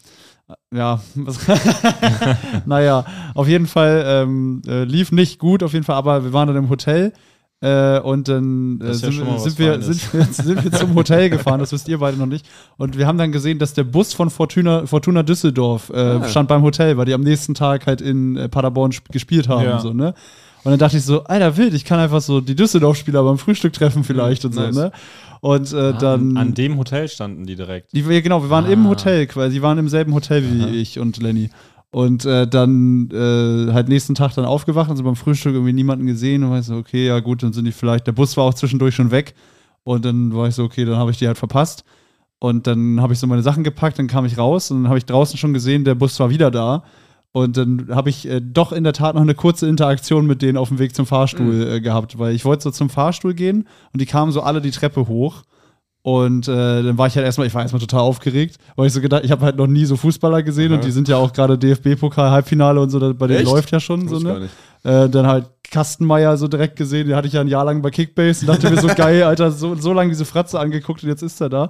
Ja, naja, auf jeden Fall ähm, äh, lief nicht gut, auf jeden Fall, aber wir waren dann im Hotel äh, und dann äh, ist ja sind, sind, wir, sind, wir, sind wir zum Hotel gefahren, das wisst ihr beide noch nicht. Und wir haben dann gesehen, dass der Bus von Fortuna, Fortuna Düsseldorf äh, Ah. stand beim Hotel, weil die am nächsten Tag halt in äh, Paderborn sp- gespielt haben. Ja. So, ne? Und dann dachte ich so, Alter, wild, ich kann einfach so die Düsseldorf-Spieler beim Frühstück treffen vielleicht und so, nice. ne? Und äh, dann. Ah, An dem Hotel standen die direkt. Die, genau, wir waren Ah. im Hotel quasi, die waren im selben Hotel wie ich und Lenny. Und äh, dann äh, halt nächsten Tag dann aufgewacht und so beim Frühstück irgendwie niemanden gesehen und war ich so, okay, ja gut, dann sind die vielleicht, der Bus war auch zwischendurch schon weg und dann war ich so, okay, dann habe ich die halt verpasst. Und dann habe ich so meine Sachen gepackt, dann kam ich raus und dann habe ich draußen schon gesehen, der Bus war wieder da. Und dann habe ich äh, doch in der Tat noch eine kurze Interaktion mit denen auf dem Weg zum Fahrstuhl äh, gehabt, weil ich wollte so zum Fahrstuhl gehen und die kamen so alle die Treppe hoch. Und äh, dann war ich halt erstmal, ich war erstmal total aufgeregt, weil ich so gedacht, ich habe halt noch nie so Fußballer gesehen und die sind ja auch gerade DFB-Pokal, Halbfinale und so, bei denen Echt? läuft ja schon so, ne? Äh, dann halt Kastenmeier so direkt gesehen, den hatte ich ja ein Jahr lang bei Kickbase und dachte mir so geil, Alter, so, so lange diese Fratze angeguckt und jetzt ist er da.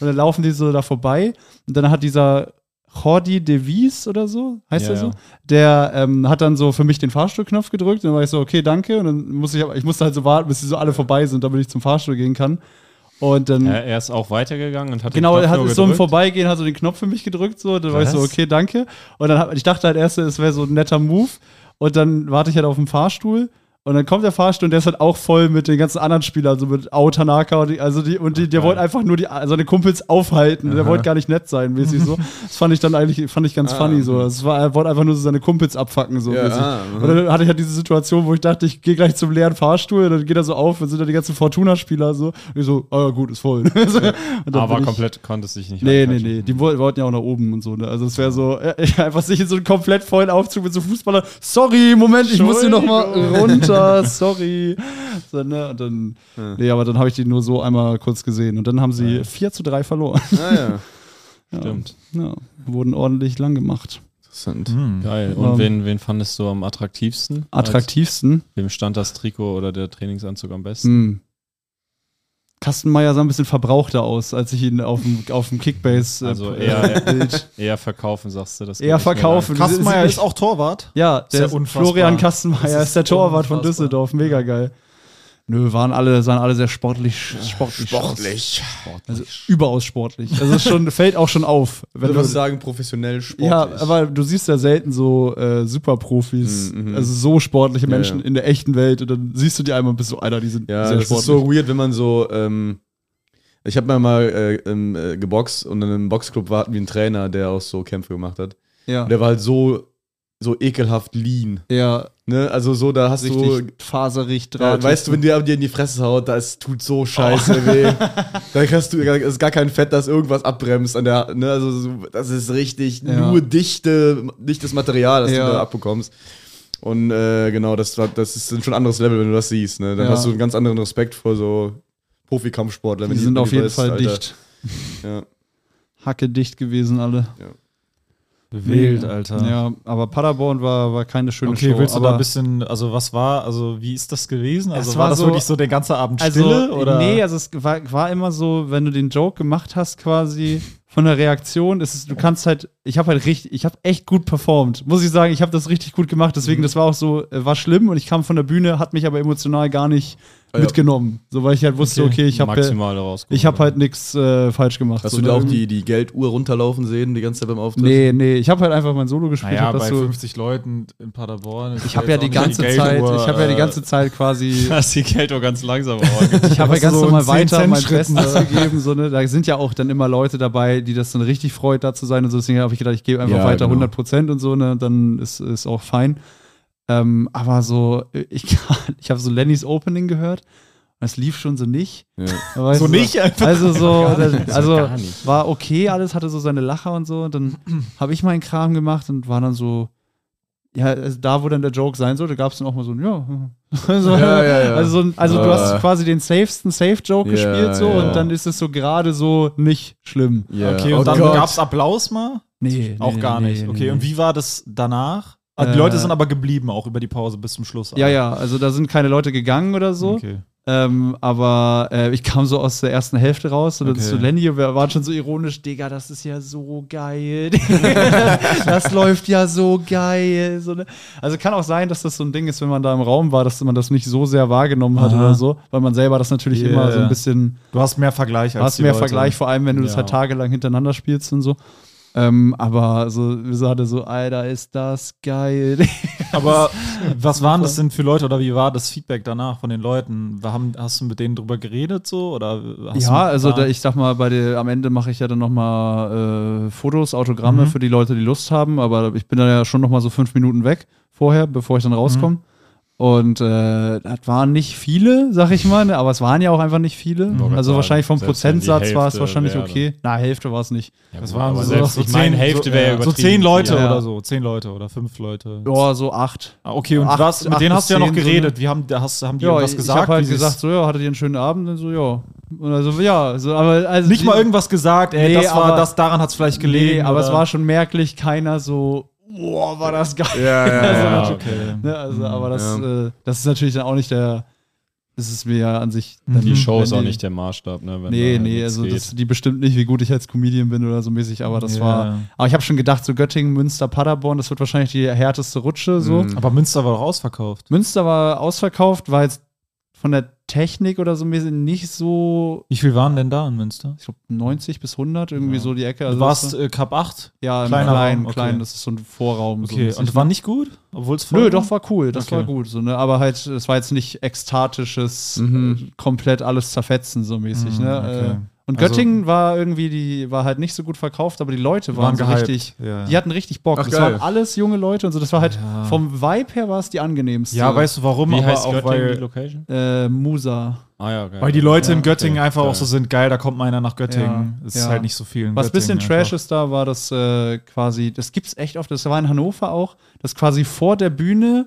Und dann laufen die so da vorbei und dann hat dieser Jordi Devis oder so, heißt Ja, er so? ja. Der ähm, hat dann so für mich den Fahrstuhlknopf gedrückt und dann war ich so, okay, danke. Und dann musste ich, aber- ich musste halt so warten, bis die so alle vorbei sind, damit ich zum Fahrstuhl gehen kann. Und dann. Er, er ist auch weitergegangen und hat Genau, den er Knopf hat nur so im. Vorbeigehen, hat so den Knopf für mich gedrückt, so, dann war ich so, Was? okay, danke. Und dann hab, ich dachte halt erst, es wäre so ein netter Move. Und dann warte ich halt auf dem Fahrstuhl. Und dann kommt der Fahrstuhl und der ist halt auch voll mit den ganzen anderen Spielern, so mit Ao Tanaka und die, also die, und die, der wollte einfach nur die, seine Kumpels aufhalten. Der wollte gar nicht nett sein, mäßig so. Das fand ich dann eigentlich, fand ich ganz Ah, funny so. Es war, er wollte einfach nur so seine Kumpels abfacken, so. Ja, mäßig. ah, und dann hatte ich halt diese Situation, wo ich dachte, ich gehe gleich zum leeren Fahrstuhl und dann geht er so auf und sind da die ganzen Fortuna-Spieler so. Und ich so, ah ja gut, ist voll. dann Aber ich- komplett konntest dich nicht Nee, nee, nee. Die woll- wollten ja auch nach oben und so. Ne? Also es wäre so, äh, einfach sich in so einen komplett vollen Aufzug mit so Fußballer. Sorry, Moment, ich muss hier noch mal runter. Sorry. So, ne? Und dann, nee, aber dann habe ich die nur so einmal kurz gesehen. Und dann haben sie 4 zu 3 verloren. Ah ja. Stimmt. Ja, wurden ordentlich lang gemacht. Interessant. Hm. Geil. Und Ähm, wen, wen fandest du am attraktivsten? Attraktivsten. Als, wem stand das Trikot oder der Trainingsanzug am besten? Hm. Kastenmeier sah ein bisschen verbrauchter aus, als ich ihn auf dem, auf dem Kickbase. äh, Also eher- Bild. Eher verkaufen, sagst du das? Eher verkaufen. Kastenmeier ist auch Torwart. Ja, der ja ist. Florian Kastenmeier ist, ist der Torwart von unfassbar. Düsseldorf. Mega geil. Nö, waren alle, sahen alle sehr sportlich, sportlich, Sportlich. Also überaus sportlich. Also es ist schon, fällt auch schon auf. Wenn du, was sagen, professionell sportlich. ja, aber du siehst ja selten so äh, Superprofis, Mhm, mhm. also so sportliche Ja, Menschen ja. in der echten Welt und dann siehst du die einmal und bist so, Alter, die sind Ja, sehr das sportlich. ist so weird, wenn man so, ähm, ich habe mal äh, äh, geboxt und in einem Boxclub war hatten wir einen Trainer, der auch so Kämpfe gemacht hat. ja. Und der war halt so, so ekelhaft lean. ja, Ne? Also so, da hast richtig du, faserig, ja, drahtig. weißt du, wenn dir dir in die Fresse haut, das tut so scheiße weh. Da kannst du, es ist gar kein Fett, das irgendwas abbremst an der, ne? Also so, das ist richtig Ja. nur dichte, dichtes Material, das Ja. du da abbekommst. Und äh, genau, das, war- das ist schon ein anderes Level, wenn du das siehst. Ne? Dann Ja. hast du einen ganz anderen Respekt vor so Profikampfsportlern. die wenn sind auf jeden Fall Alter, dicht. Ja. Hacke dicht gewesen alle. Wild, Alter. Ja, aber Paderborn war, war keine schöne Okay, Show. willst du aber da ein bisschen, also was war, also wie ist das gewesen? Also Es war, war das so- wirklich so der ganze Abend also, Stille? oder? Nee, also es war, war immer so, wenn du den Joke gemacht hast, quasi von der Reaktion, ist es, du kannst halt, ich habe halt richtig, ich habe echt gut performt, muss ich sagen, ich habe das richtig gut gemacht, deswegen, das war auch so, äh, war schlimm und ich kam von der Bühne, hat mich aber emotional gar nicht ja. mitgenommen, so weil ich halt wusste, okay, ich habe maximal raus. ich habe halt nichts äh, falsch gemacht. Hast so, du da ne? auch die, die Gelduhr runterlaufen sehen, die ganze Zeit beim Auftritt? Nee, nee, ich habe halt einfach mein Solo gespielt. naja, hab das bei so, 50 Leuten in Paderborn. ich habe ja die ganze Zeit, ich habe ja die ganze Zeit quasi Hast die Geld auch ganz langsam Ich habe halt ganz so normal in 10 weiter mein Bestes gegeben. So, ne? Da sind ja auch dann immer Leute dabei, die das dann richtig freut, da zu sein und so. Deswegen habe ich gedacht, ich gebe einfach Ja, weiter genau. 100 Prozent und so, ne? dann ist, ist auch fein. Ähm, aber so, ich, ich habe so Lennys Opening gehört. Es lief schon so nicht. Ja. Weißt So du, nicht einfach. Also so, also war okay, alles hatte so seine Lacher und so. Und dann habe ich meinen Kram gemacht und war dann so, ja, also da, wo dann der Joke sein sollte, gab es dann auch mal so ein, ja. Also, Ja, ja, ja. also, so ein- also du hast quasi den safesten Safe-Joke Ja, gespielt so ja. und dann ist es so gerade so nicht schlimm. Ja. Okay, Oh und dann Gott. gab es Applaus mal? Nee, Auch nee, gar nee, nicht. nee, Okay, nee. und wie war das danach? Ah, die Äh, Leute sind aber geblieben, auch über die Pause bis zum Schluss. Ja, ja, also da sind keine Leute gegangen oder so. Okay. Ähm, aber äh, ich kam so aus der ersten Hälfte raus und dann Okay. zu Lenny, wir waren schon so ironisch, Digga, das ist ja so geil. das läuft ja so geil. So, ne? Also kann auch sein, dass das so ein Ding ist, wenn man da im Raum war, dass man das nicht so sehr wahrgenommen hat Aha. oder so, weil man selber das natürlich Yeah. immer so ein bisschen Du hast mehr Vergleich als hast die mehr Leute. Vergleich, vor allem wenn du das Ja. halt tagelang hintereinander spielst und so. Ähm, aber so, wir sagten so, Alter, ist das geil. Aber was waren das denn für Leute oder wie war das Feedback danach von den Leuten? Haben, hast du mit denen drüber geredet so? Oder ja, also da, ich sag mal, bei der, am Ende mache ich ja dann nochmal äh, Fotos, Autogramme Mhm. für die Leute, die Lust haben, aber ich bin dann ja schon nochmal so fünf Minuten weg vorher, bevor ich dann rauskomme. Und äh, das waren nicht viele, sag ich mal, ne, aber es waren ja auch einfach nicht viele. wollte Also wahrscheinlich vom selbst Prozentsatz war es wahrscheinlich wäre, okay. Na, Hälfte war es nicht. das waren aber so, selbst- so ich meine, zehn- Hälfte so, wäre ja, so zehn Leute. Ja. oder so, zehn Leute oder fünf Leute. Ja, so acht. Ah, okay, und acht- was, mit acht denen hast du ja noch so, geredet. Wie haben, da hast, haben die Ja, irgendwas ich, gesagt? ich habe halt gesagt, so, ja, hattet ihr einen schönen Abend? Und so, ja. Und also, ja, so, aber also, nicht mal irgendwas gesagt, ey, Nee, das war aber- das, daran hat es vielleicht gelegen. Nee, aber es war schon merklich keiner so, boah, war das geil. Ja, ja, Also, ja. okay. Ne, also, aber das, Ja. äh, das ist natürlich dann auch nicht der. Das ist mir ja an sich. Dann, Die Show ist auch die- nicht der Maßstab, ne? Wenn Nee, nee, also das, die bestimmt nicht, wie gut ich als Comedian bin oder so mäßig, aber das Ja. war. Aber ich habe schon gedacht, so Göttingen, Münster, Paderborn, das wird wahrscheinlich die härteste Rutsche. So. Mhm. Aber Münster war doch ausverkauft. Münster war ausverkauft, war jetzt von der Technik oder so mäßig nicht so, Wie viel waren denn da in Münster? ich glaube 90 bis 100, irgendwie Ja. so die Ecke. Du Also warst das, äh, Cup 8? ja, kleiner klein, Raum, okay. klein, das ist so ein Vorraum. so Okay, mäßig, und war nicht gut? Obwohl es Nö, war? doch, war cool. Das Okay. war gut. So, ne? Aber halt, es war jetzt nicht ekstatisches, Mhm. äh, komplett alles zerfetzen, so mäßig. Mhm, ne? okay. Äh, und Also- Göttingen war irgendwie, die war halt nicht so gut verkauft, aber die Leute waren, Waren so gehypt. richtig. Ja. Die hatten richtig Bock. Ach, das geil. waren alles junge Leute und so. Das war halt Ja. vom Vibe her war es die angenehmste. Ja, weißt du warum? Wie aber heißt auch Göttingen, die weil, Location? äh, Musa. Ah ja, okay. weil die Leute Ja, in Göttingen okay, einfach auch geil. so sind, geil, da kommt mal einer nach Göttingen. Ja, Es ist ja. halt nicht so viel in Was bisschen Göttingen Trash ist da, war das äh, quasi, das gibt's echt oft, das war in Hannover auch, dass quasi vor der Bühne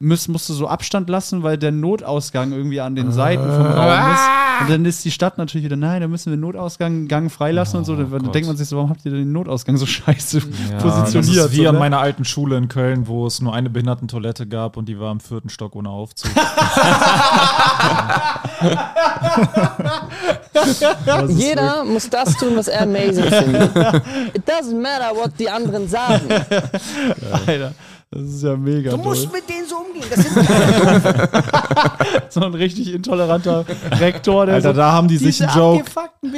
müsst, musst du so Abstand lassen, weil der Notausgang irgendwie an den Seiten vom Raum ist. Und dann ist die Stadt natürlich wieder, nein, da müssen wir den Notausgang Gang freilassen und so. Dann Gott. denkt man sich so, warum habt ihr denn den Notausgang so scheiße Ja, positioniert? Das ist wie so, an ne? meiner alten Schule in Köln, wo es nur eine Behindertentoilette gab und die war im vierten Stock ohne Aufzug. Jeder muss das tun, was er amazing findet. It doesn't matter, what die anderen sagen. Alter, das ist ja mega. Du musst mit denen so umgehen. Das sind so ein richtig intoleranter Rektor, der Alter, so, da haben die sich einen Joke.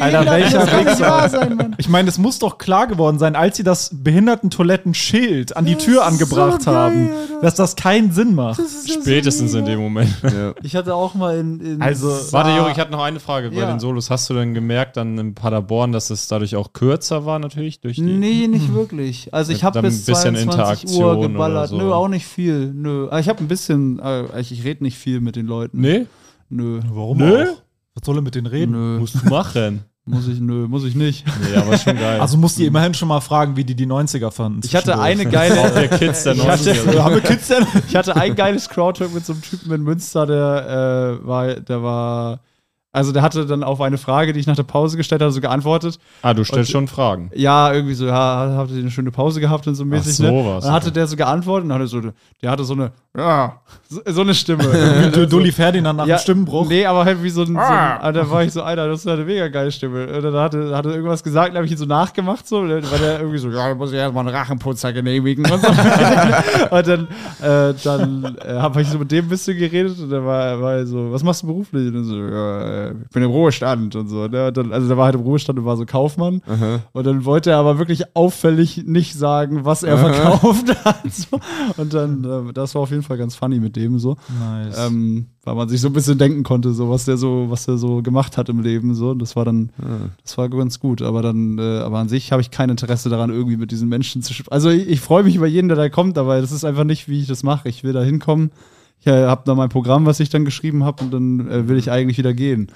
Alter, welcher das kann nicht Wichser. wahr sein, Mann. Ich meine, es muss doch klar geworden sein, als sie das Behindertentoilettenschild an die Tür angebracht so geil, haben, Alter. dass das keinen Sinn macht. Spätestens in dem Moment. Ja. Ich hatte auch mal in. in Also- Warte, Juri, ich hatte noch eine Frage bei Ja. den Solos. Hast du denn gemerkt dann in Paderborn, dass es dadurch auch kürzer war natürlich durch die Nee, nicht wirklich. Also ich habe bis ein bisschen 22 Uhr Interaktion geballert. Oder so. Nö, auch nicht viel. Nö. Aber Ich habe ein bisschen, äh, ich, ich rede nicht viel mit den Leuten. Nee, Nö. Warum Nö? auch? Was soll er mit denen reden? Nö. musst du machen. Muss ich, nö, muss ich nicht. nee, aber ist schon geil. Also musst du immerhin schon mal fragen, wie die die 90er fanden. Ich hatte eine geile. der Kids der ich, hatte, 90er. Haben wir Kids denn? ich hatte ein geiles Crowdwork mit so einem Typen in Münster, der äh, war, der war, Also der hatte dann auf eine Frage, die ich nach der Pause gestellt habe, so geantwortet. Ah, du stellst schon Fragen. Ja, irgendwie so, ja, habt ihr eine schöne Pause gehabt und so mäßig. so, ne? was, Dann hatte okay. der so geantwortet und hatte so, der hatte so eine, ja, so, so eine Stimme. Du, Dulli Ferdinand nach ja, dem Stimmenbruch. Nee, aber halt wie so ein, so Ah. ein ah, da war ich so, Alter, das ist eine mega geile Stimme. Und dann hatte, hatte irgendwas gesagt, da habe ich ihn so nachgemacht, so, weil der irgendwie so, ja, da muss ich erstmal einen Rachenputzer genehmigen und so. und dann, äh, dann äh, habe ich so mit dem ein bisschen geredet und dann war, war er so, was machst du beruflich? Und dann so, ja, ich bin im Ruhestand und so. Ne? Und dann, also der war halt im Ruhestand und war so Kaufmann. Und dann wollte er aber wirklich auffällig nicht sagen, was er verkauft hat. So. Und dann, äh, das war auf jeden Fall ganz funny mit dem so. Nice. Ähm, weil man sich so ein bisschen denken konnte, so was der so, was der so gemacht hat im Leben. So. Und das war dann, das war ganz gut. Aber dann, äh, aber an sich habe ich kein Interesse daran, irgendwie mit diesen Menschen zu sprechen. Also ich, ich freue mich über jeden, der da kommt, aber das ist einfach nicht, wie ich das mache. Ich will da hinkommen. Ich äh, habe da mein Programm, was ich dann geschrieben habe, und dann äh, will ich eigentlich wieder gehen.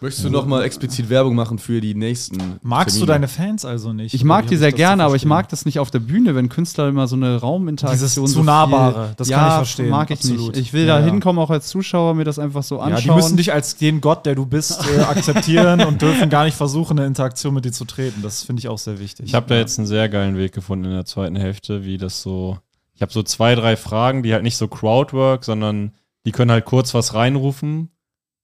Möchtest du nochmal explizit Werbung machen für die nächsten? Magst du Termine? deine Fans also nicht? Ich mag die sehr gerne, aber ich mag das nicht auf der Bühne, wenn Künstler immer so eine Rauminteraktion Dieses so zu Nahbare, viel- das ja, kann ich verstehen, mag ich absolut. nicht. Ich will Ja, da hinkommen, auch als Zuschauer, mir das einfach so anschauen. Ja, die müssen dich als den Gott, der du bist, äh, akzeptieren und dürfen gar nicht versuchen, eine Interaktion mit dir zu treten. Das finde ich auch sehr wichtig. Ich habe da jetzt einen sehr geilen Weg gefunden in der zweiten Hälfte, wie das so. Ich habe so zwei, drei Fragen, die halt nicht so Crowdwork, sondern die können halt kurz was reinrufen,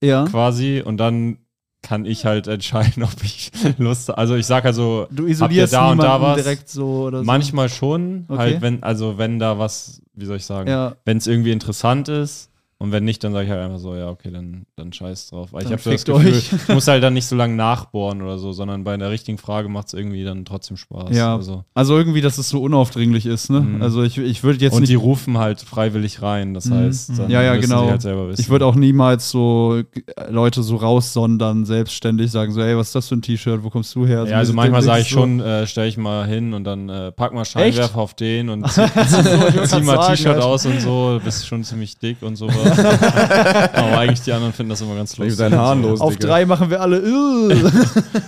ja. quasi, und dann kann ich halt entscheiden, ob ich Lust habe. Also ich sag also, Du isolierst da und da was? direkt so oder so. manchmal schon, Okay. halt, wenn, also wenn da was, wie soll ich sagen, Ja. wenn es irgendwie interessant ist. Und wenn nicht, dann sage ich halt einfach so, ja, okay, dann, dann scheiß drauf. Weil ich habe so das Gefühl, euch. ich muss halt dann nicht so lange nachbohren oder so, sondern bei der richtigen Frage macht es irgendwie dann trotzdem Spaß. Ja. Also. Also irgendwie, dass es so unaufdringlich ist, ne? Mhm. Also ich, ich würde jetzt Und die nicht. rufen halt freiwillig rein. Das Mhm. heißt, dann Ja, ja, genau. halt. Ich würde auch niemals so äh, Leute so raussondern, selbstständig sagen so, ey, was ist das für ein T-Shirt, wo kommst du her? ja, also manchmal so- sage ich schon, äh, stell ich mal hin und dann äh, pack mal Scheinwerfer auf den und zieh, wollte zieh mal T-Shirt Alter. aus und so, bist schon ziemlich dick und sowas. Aber eigentlich die anderen finden das immer ganz lustig. deinen Haaren los, Auf Digga. drei machen wir alle.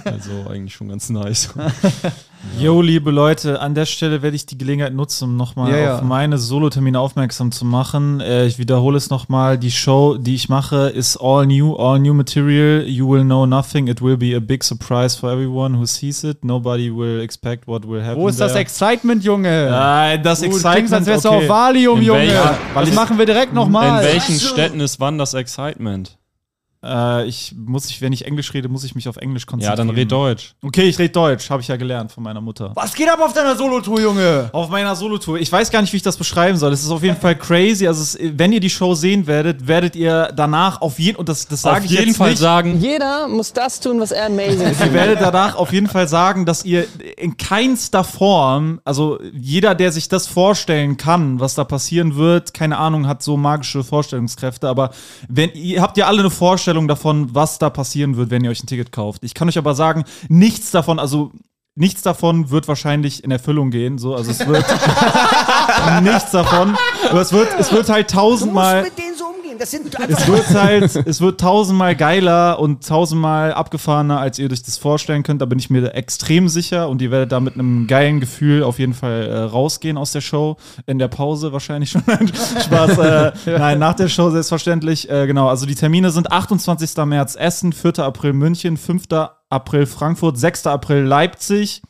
Also eigentlich schon ganz nice. Jo, liebe Leute, an der Stelle werde ich die Gelegenheit nutzen, um nochmal Ja, ja. auf meine Solo-Termine aufmerksam zu machen. Äh, ich wiederhole es nochmal. Die Show, die ich mache, ist all new, all new material. You will know nothing. It will be a big surprise for everyone who sees it. Nobody will expect what will happen. Wo ist das there. Excitement, Junge? Nein, das Du Excitement, klingst, als wärst du okay. auf Valium, In Junge. welcher- das machen wir direkt nochmal. In welchen Städten ist wann das Excitement? Äh, ich muss ich, wenn ich Englisch rede, muss ich mich auf Englisch Ja, konzentrieren. dann red Deutsch. Okay, ich rede Deutsch, habe ich ja gelernt von meiner Mutter. Was geht ab auf deiner Solo-Tour, Junge? Auf meiner Solo-Tour. Ich weiß gar nicht, wie ich das beschreiben soll. Es ist auf jeden Fall crazy. Also, es, wenn ihr die Show sehen werdet, werdet ihr danach auf jeden und das, das Auf sage ich jeden jetzt Fall nicht. sagen, Jeder muss das tun, was er amazing Ihr findet. werdet danach auf jeden Fall sagen, dass ihr in keinster Form, also jeder, der sich das vorstellen kann, was da passieren wird, keine Ahnung, hat so magische Vorstellungskräfte, aber wenn ihr habt ja alle eine Vorstellung davon, was da passieren wird, wenn ihr euch ein Ticket kauft. Ich kann euch aber sagen, nichts davon, also nichts davon wird wahrscheinlich in Erfüllung gehen, so, also es wird nichts davon, aber es wird es wird halt Du musst tausendmal mit denen so umgehen. Das sind es einfach wird halt, es wird tausendmal geiler und tausendmal abgefahrener, als ihr euch das vorstellen könnt. Da bin ich mir extrem sicher und ihr werdet da mit einem geilen Gefühl auf jeden Fall äh, rausgehen aus der Show. In der Pause wahrscheinlich schon. Spaß. Äh, Nein, nach der Show selbstverständlich. Äh, genau, also die Termine sind 28. März Essen, 4. April München, 5. April Frankfurt, 6. April Leipzig.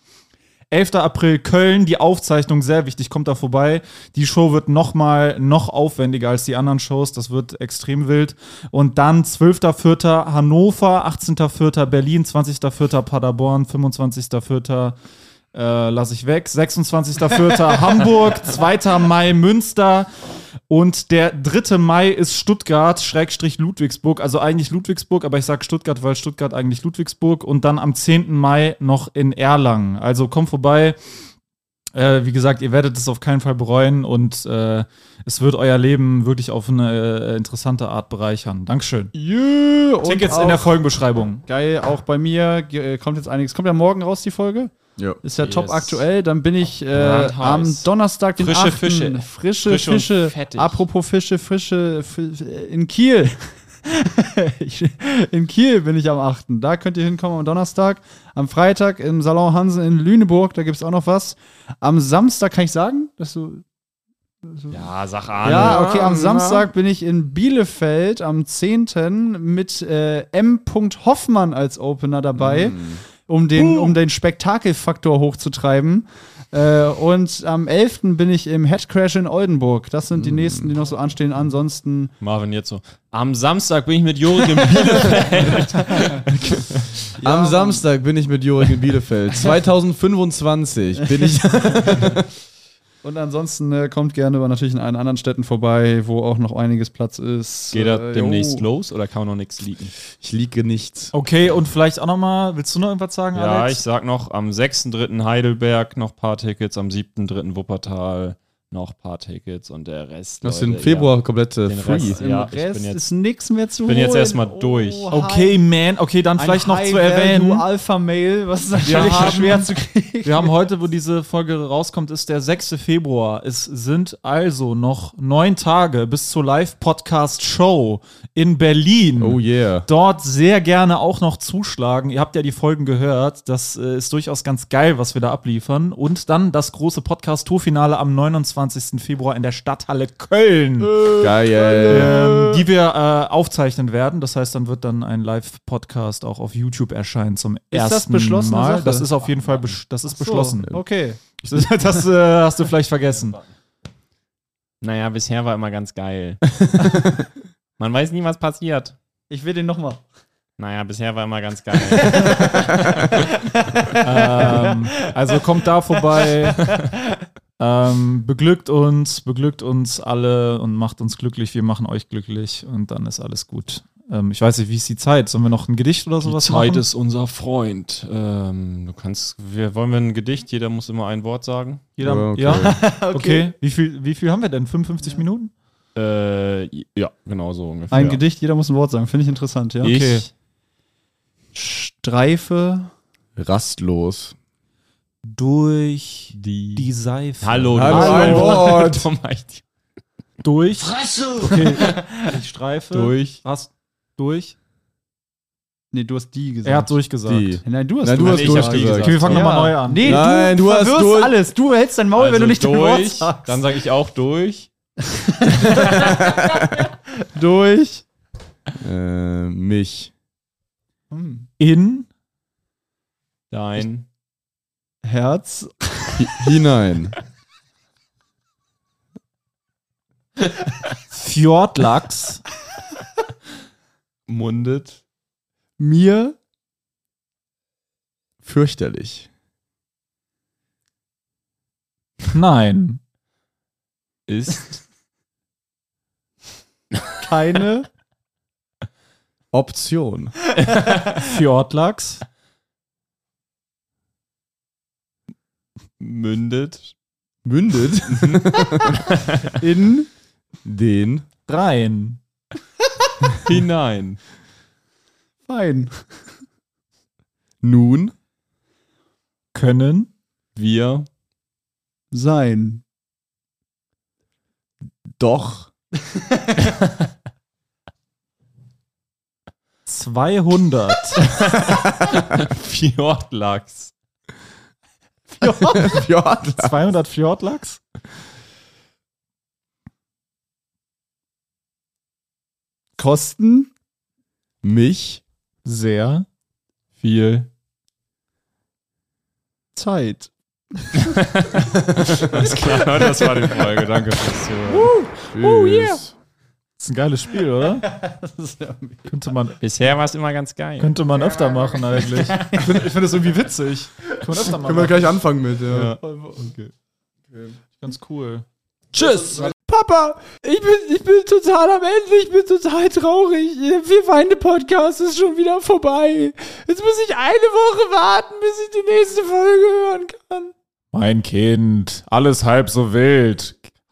11. April Köln, die Aufzeichnung sehr wichtig, kommt da vorbei. Die Show wird noch mal noch aufwendiger als die anderen Shows, das wird extrem wild. Und dann 12.04. Hannover, 18.04. Berlin, 20.04. Paderborn, 25.04. Äh, lasse ich weg. 26.04. Hamburg, 2. Mai Münster und der 3. Mai ist Stuttgart, Schrägstrich Ludwigsburg, also eigentlich Ludwigsburg, aber ich sage Stuttgart, weil Stuttgart eigentlich Ludwigsburg und dann am 10. Mai noch in Erlangen. Also kommt vorbei. Äh, wie gesagt, ihr werdet es auf keinen Fall bereuen und äh, es wird euer Leben wirklich auf eine äh, interessante Art bereichern. Dankeschön. Yeah, Tickets in der Folgenbeschreibung. Geil, auch bei mir äh, kommt jetzt einiges. Kommt ja morgen raus, die Folge? Ja. Ist ja Yes. top aktuell. Dann bin ich äh, am Donnerstag, den Frische 8. Fische. Frische Frisch und Fische. fettig. Apropos Fische, Fische Fi- in Kiel. In Kiel bin ich am 8. Da könnt ihr hinkommen am Donnerstag. Am Freitag im Salon Hansen in Lüneburg, da gibt es auch noch was. Am Samstag kann ich sagen, dass du. Ja, sag an. Ja, okay, am Samstag bin ich in Bielefeld am 10. mit äh, M. Hoffmann als Opener dabei, um, den, um den Spektakelfaktor hochzutreiben. Äh, und am 11. bin ich im Headcrash in Oldenburg. Das sind die nächsten, die noch so anstehen. Ansonsten Marvin jetzt so. Am Samstag bin ich mit Jorik im Bielefeld. Am Samstag bin ich mit Jorik in Bielefeld. 2025 bin ich. Und ansonsten äh, kommt gerne aber natürlich in allen anderen Städten vorbei, wo auch noch einiges Platz ist. Geht er Äh, demnächst los oder kann man noch nichts leaken? Ich liege nichts. Okay, und vielleicht auch noch mal, willst du noch irgendwas sagen, Ja, Alex? ich sag noch am 6.3. Heidelberg noch ein paar Tickets, am 7.3. Wuppertal noch ein paar Tickets und der Rest. Das sind Februar komplett äh, Den free. Rest, Im Ja, ich Rest bin jetzt- ist nichts mehr zu bin jetzt erstmal durch. Okay, man. Okay, dann vielleicht noch zu erwähnen. Alpha-Mail, was ist natürlich haben- schwer zu kriegen. Wir haben heute, wo diese Folge rauskommt, ist der 6. Februar. Es sind also noch neun Tage bis zur Live-Podcast-Show in Berlin. Oh yeah. Dort sehr gerne auch noch zuschlagen. Ihr habt ja die Folgen gehört. Das äh, ist durchaus ganz geil, was wir da abliefern. Und dann das große Podcast-Tourfinale am 29. Februar in der Stadthalle Köln. Geil. ähm, die wir äh, aufzeichnen werden. Das heißt, dann wird dann ein Live-Podcast auch auf YouTube erscheinen zum das ersten Mal. Sache? Das ist auf jeden Fall das ist beschlossen. Okay. Das, das äh, hast du vielleicht vergessen. Naja, bisher war immer ganz geil. Man weiß nie, was passiert. Ich will den nochmal. Naja, bisher war immer ganz geil. ähm, also kommt da vorbei. Ähm, beglückt uns, beglückt uns alle und macht uns glücklich. Wir machen euch glücklich und dann ist alles gut. Ähm, ich weiß nicht, wie ist die Zeit? Sollen wir noch ein Gedicht oder Die sowas Zeit machen? ist unser Freund. Ähm, du kannst, wir, wollen wir ein Gedicht? Jeder muss immer ein Wort sagen. Jeder, Okay. Ja, okay. Wie, viel, wie viel haben wir denn? 55 Minuten? Äh, ja, genau so ungefähr. Ein Gedicht, jeder muss ein Wort sagen. Finde ich interessant, ja. Okay. Ich, Streife. Rastlos. Durch die, die Seife. Hallo, Hallo, du ein Wort. Durch. Okay. Die Streife. Durch. Was? Durch. Nee, du hast die gesagt. Er hat durchgesagt. Die. Nein, du hast Nein, du hast ich durchgesagt. die gesagt. Okay, wir fangen Ja. nochmal neu an. Nee, Nein, du, du hast durch- alles. Du hältst dein Maul, wenn du nicht dein Wort Also durch, sagst. dann sage ich auch durch. durch. Äh, mich. In. Dein Herz. Hi hinein. Fjordlachs. mundet Mir. Fürchterlich. Nein. ist Keine. Option. Fjordlachs. Mündet Mündet In. den Rein. hinein. Fein. nun Können. Wir Sein. doch 200. Fjordlachs. Fjordler. 200 Fjordlachs? Kosten. mich Sehr. Viel. Zeit. Alles klar, das war die Folge. Danke fürs Zuhören. Tschüss. Das ist ein geiles Spiel, oder? könnte, man, Bisher war es immer ganz geil. könnte man öfter machen, eigentlich. Ich finde find das irgendwie witzig. Kann man öfter mal Können wir gleich anfangen mit, ja. Ganz cool. Tschüss. Papa, ich bin, ich bin total am Ende, ich bin total traurig. Wir Feinde Podcast ist schon wieder vorbei. Jetzt muss ich eine Woche warten, bis ich die nächste Folge hören kann. Mein Kind, alles halb so wild.